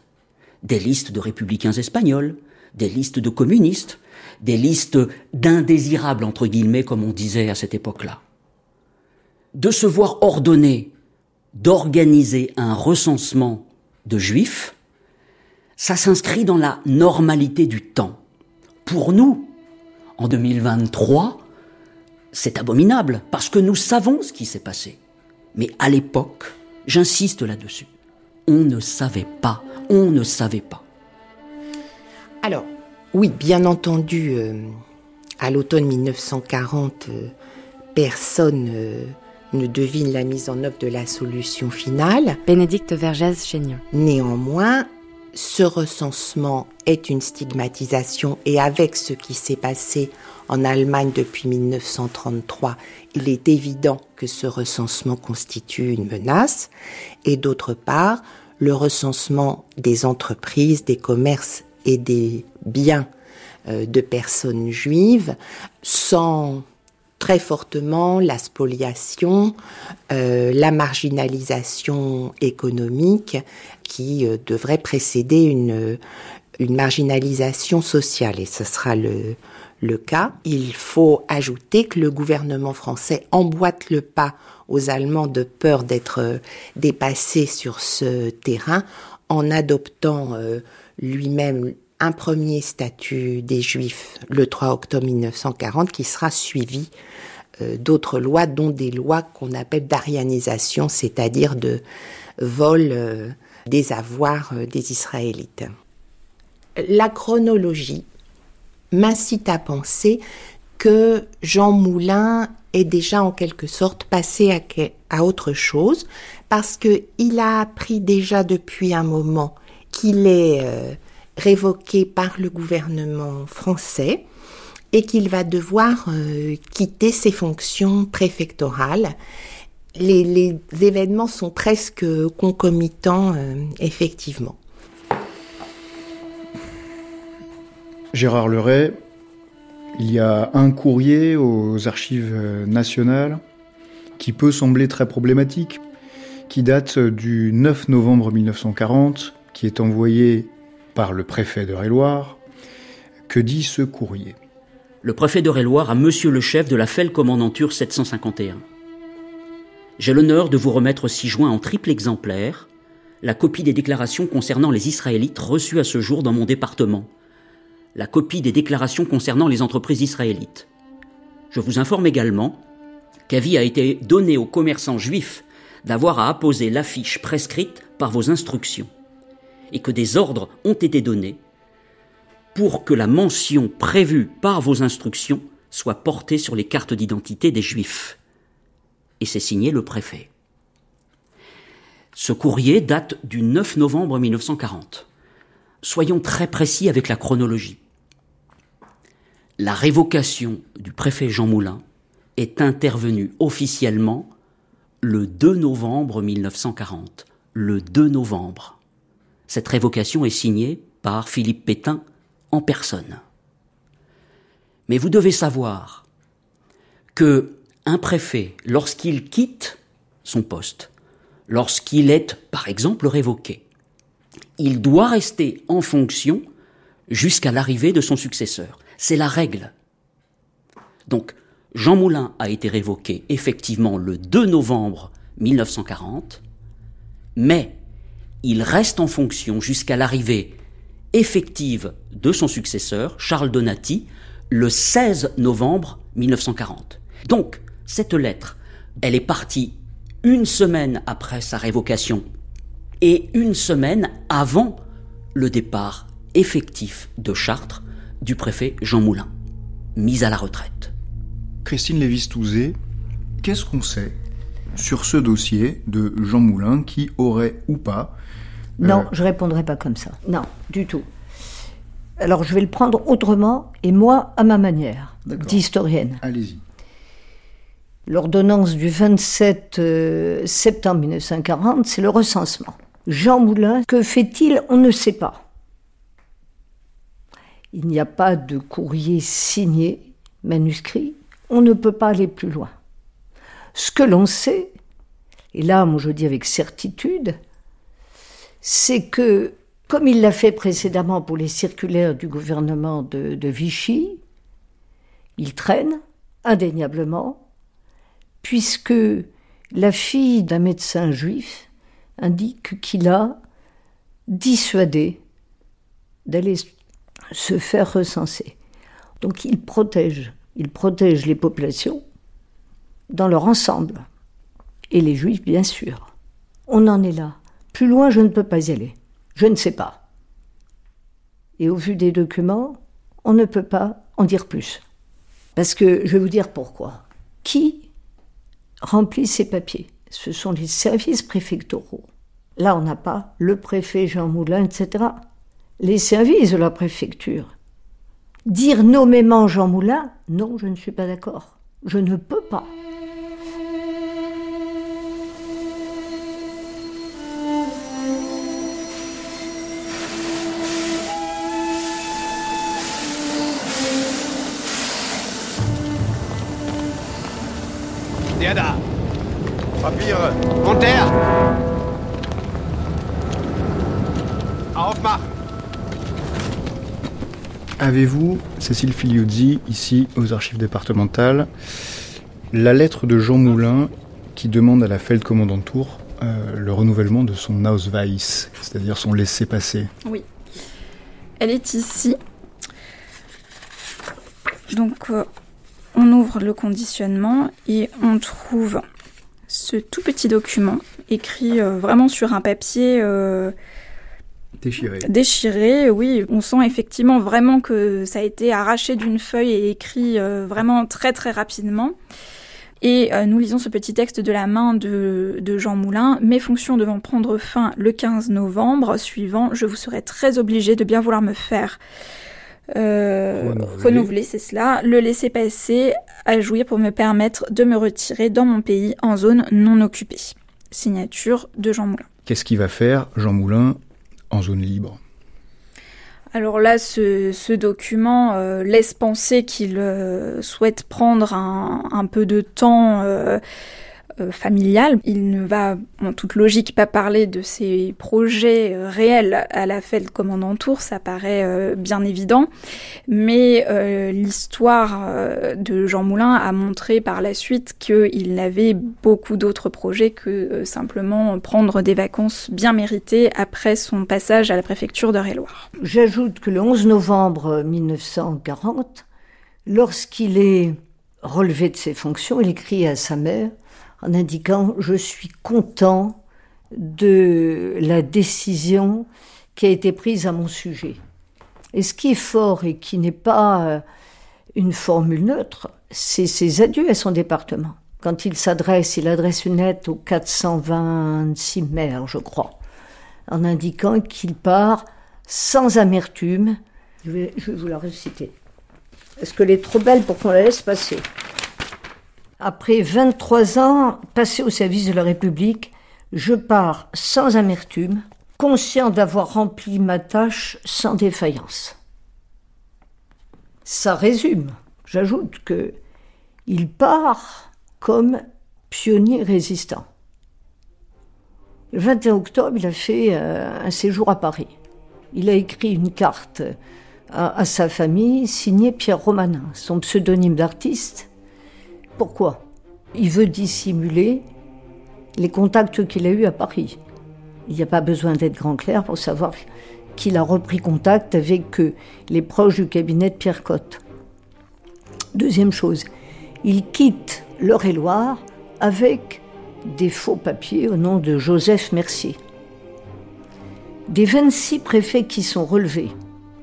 [SPEAKER 20] Des listes de républicains espagnols, des listes de communistes, des listes d'indésirables, entre guillemets, comme on disait à cette époque-là. De se voir ordonner d'organiser un recensement de juifs, ça s'inscrit dans la normalité du temps. Pour nous, en 2023, c'est abominable, parce que nous savons ce qui s'est passé. Mais à l'époque, j'insiste là-dessus, on ne savait pas, on ne savait pas.
[SPEAKER 7] Alors, oui, bien entendu, euh, à l'automne 1940, euh, personne euh, ne devine la mise en œuvre de la solution finale.
[SPEAKER 2] Bénédicte Vergès-Chénion.
[SPEAKER 7] Néanmoins, ce recensement est une stigmatisation et avec ce qui s'est passé en Allemagne depuis 1933, il est évident que ce recensement constitue une menace. Et d'autre part, le recensement des entreprises, des commerces et des biens euh, de personnes juives sans très fortement la spoliation, euh, la marginalisation économique qui euh, devrait précéder une, une marginalisation sociale. Et ce sera le, le cas. Il faut ajouter que le gouvernement français emboîte le pas aux Allemands de peur d'être euh, dépassé sur ce terrain en adoptant lui-même un premier statut des Juifs le 3 octobre 1940 qui sera suivi euh, d'autres lois, dont des lois qu'on appelle d'arianisation, c'est-à-dire de vol euh, des avoirs euh, des Israélites. La chronologie m'incite à penser que Jean Moulin est déjà en quelque sorte passé à, à autre chose parce qu'il a appris déjà depuis un moment qu'il est révoqué par le gouvernement français et qu'il va devoir euh, quitter ses fonctions préfectorales. Les, événements sont presque concomitants, euh, effectivement.
[SPEAKER 9] Gérard Leray, il y a un courrier aux archives nationales qui peut sembler très problématique, qui date du 9 novembre 1940, qui est envoyé le préfet de Réloir. Que dit ce courrier
[SPEAKER 20] Le préfet de Réloir à monsieur le chef de la FEL commandanture 751. J'ai l'honneur de vous remettre ci-joint en triple exemplaire la copie des déclarations concernant les Israélites reçues à ce jour dans mon département, la copie des déclarations concernant les entreprises israélites. Je vous informe également qu'avis a été donné aux commerçants juifs d'avoir à apposer l'affiche prescrite par vos instructions et que des ordres ont été donnés pour que la mention prévue par vos instructions soit portée sur les cartes d'identité des Juifs. Et c'est signé le préfet. Ce courrier date du 9 novembre 1940. Soyons très précis avec la chronologie. La révocation du préfet Jean Moulin est intervenue officiellement le 2 novembre 1940. Le 2 novembre. Cette révocation est signée par Philippe Pétain en personne. Mais vous devez savoir que un préfet, lorsqu'il quitte son poste, lorsqu'il est, par exemple, révoqué, il doit rester en fonction jusqu'à l'arrivée de son successeur. C'est la règle. Donc, Jean Moulin a été révoqué effectivement le 2 novembre 1940, mais il reste en fonction jusqu'à l'arrivée effective de son successeur, Charles Donati, le 16 novembre 1940. Donc, cette lettre, elle est partie une semaine après sa révocation et une semaine avant le départ effectif de Chartres du préfet Jean Moulin, mis à la retraite.
[SPEAKER 9] Christine Lévis-Touzé, qu'est-ce qu'on sait sur ce dossier de Jean Moulin qui aurait ou pas
[SPEAKER 5] Non, je répondrai pas comme ça. Non, du tout. Alors je vais le prendre autrement et moi à ma manière d'historienne.
[SPEAKER 9] Allez-y.
[SPEAKER 5] L'ordonnance du 27 euh, septembre 1940, c'est le recensement. Jean Moulin, que fait-il? On ne sait pas. Il n'y a pas de courrier signé, manuscrit. On ne peut pas aller plus loin. Ce que l'on sait, et là, moi je dis avec certitude, c'est que, comme il l'a fait précédemment pour les circulaires du gouvernement de, Vichy, il traîne indéniablement puisque la fille d'un médecin juif indique qu'il a dissuadé d'aller se faire recenser. Donc il protège, il protège les populations dans leur ensemble, et les juifs bien sûr. On en est là. Plus loin, je ne peux pas y aller. Je ne sais pas. Et au vu des documents, on ne peut pas en dire plus. Parce que je vais vous dire pourquoi. Qui remplit ces papiers? Ce sont les services préfectoraux. Là, on n'a pas le préfet Jean Moulin, etc. Les services de la préfecture. Dire nommément Jean Moulin, non, je ne suis pas d'accord. Je ne peux pas.
[SPEAKER 17] Der da! Papiere! Und der! Aufmachen!
[SPEAKER 9] Avez-vous, Cécile Filiuzzi, ici aux archives départementales, la lettre de Jean Moulin qui demande à la Feldkommandantur euh, le renouvellement de son Ausweis, c'est-à-dire son laissez-passer?
[SPEAKER 10] Oui. Elle est ici. Donc, euh, on ouvre le conditionnement et on trouve ce tout petit document écrit euh, vraiment sur un papier euh,
[SPEAKER 9] déchiré.
[SPEAKER 10] Déchiré, oui. On sent effectivement vraiment que ça a été arraché d'une feuille et écrit euh, vraiment très très rapidement. Et nous lisons ce petit texte de la main de, de, Jean Moulin. Mes fonctions devant prendre fin le 15 novembre suivant, je vous serai très obligé de bien vouloir me faire euh, renouveler, c'est cela, le laisser passer à jouir pour me permettre de me retirer dans mon pays en zone non occupée. Signature de Jean Moulin.
[SPEAKER 9] Qu'est-ce qu'il va faire, Jean Moulin, en zone libre?
[SPEAKER 10] Alors là, ce, ce document euh, laisse penser qu'il euh, souhaite prendre un, un, peu de temps euh, familial. Il ne va, en toute logique, pas parler de ses projets réels à la fête commandant Tour, ça paraît bien évident. Mais l'histoire de Jean Moulin a montré par la suite qu'il avait beaucoup d'autres projets que simplement prendre des vacances bien méritées après son passage à la préfecture d'Eure-et-Loire.
[SPEAKER 5] J'ajoute que le 11 novembre 1940, lorsqu'il est relevé de ses fonctions, il écrit à sa mère en indiquant Je suis content de la décision qui a été prise à mon sujet. Et ce qui est fort et qui n'est pas une formule neutre, c'est ses adieux à son département. Quand il s'adresse, il adresse une lettre au 426 maires, je crois, en indiquant qu'il part sans amertume. Je vais, vous la réciter. Est-ce qu'elle est trop belle pour qu'on la laisse passer? Après 23 ans passés au service de la République, je pars sans amertume, conscient d'avoir rempli ma tâche sans défaillance. Ça résume. J'ajoute que il part comme pionnier résistant. Le 21 octobre, il a fait euh, un séjour à Paris. Il a écrit une carte à, à sa famille signée Pierre Romanin, son pseudonyme d'artiste. Pourquoi? Il veut dissimuler les contacts qu'il a eus à Paris. Il n'y a pas besoin d'être grand clair pour savoir qu'il a repris contact avec euh, les proches du cabinet de Pierre Cotte. Deuxième chose, il quitte l'Eure-et-Loire avec des faux papiers au nom de Joseph Mercier. Des 26 préfets qui sont relevés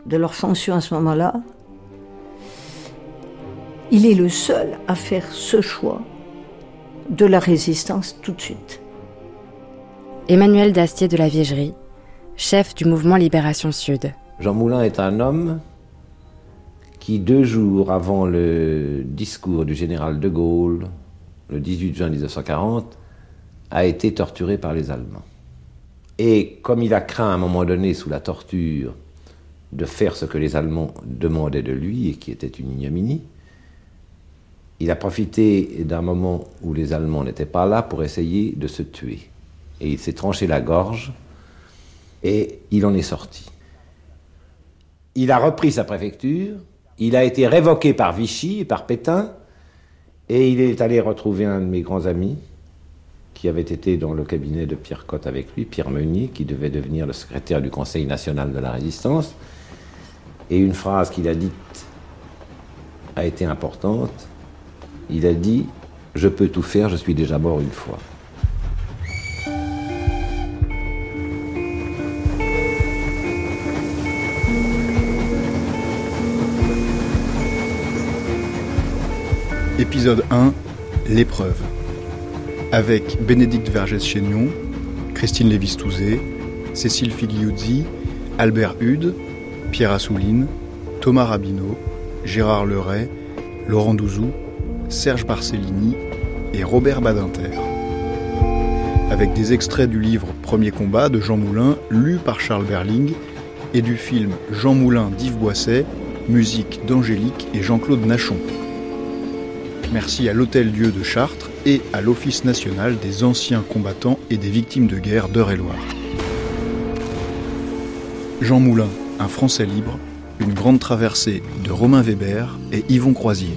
[SPEAKER 5] de leur fonction à ce moment-là, il est le seul à faire ce choix de la résistance tout de suite.
[SPEAKER 2] Emmanuel Dastier de la Vigerie, chef du mouvement Libération Sud.
[SPEAKER 21] Jean Moulin est un homme qui, deux jours avant le discours du général de Gaulle, le 18 juin 1940, a été torturé par les Allemands. Et comme il a craint à un moment donné, sous la torture, de faire ce que les Allemands demandaient de lui, et qui était une ignominie, il a profité d'un moment où les Allemands n'étaient pas là pour essayer de se tuer. Et il s'est tranché la gorge, et il en est sorti. Il a repris sa préfecture, il a été révoqué par Vichy et par Pétain, et il est allé retrouver un de mes grands amis, qui avait été dans le cabinet de Pierre Cotte avec lui, Pierre Meunier, qui devait devenir le secrétaire du Conseil national de la résistance. Et une phrase qu'il a dite a été importante. Il a dit Je peux tout faire, je suis déjà mort une fois.
[SPEAKER 9] Épisode 1 L'épreuve. Avec Bénédicte Vergès-Chénion, Christine Lévis-Touzé, Cécile Figliuzzi, Albert Hude, Pierre Assouline, Thomas Rabineau, Gérard Leray, Laurent Douzou, Serge Barcellini et Robert Badinter. Avec des extraits du livre Premier combat de Jean Moulin, lu par Charles Berling, et du film Jean Moulin d'Yves Boisset, musique d'Angélique et Jean-Claude Nachon. Merci à l'Hôtel Dieu de Chartres et à l'Office national des anciens combattants et des victimes de guerre d'Eure-et-Loire. Jean Moulin, un Français libre, une grande traversée de Romain Weber et Yvon Croisier.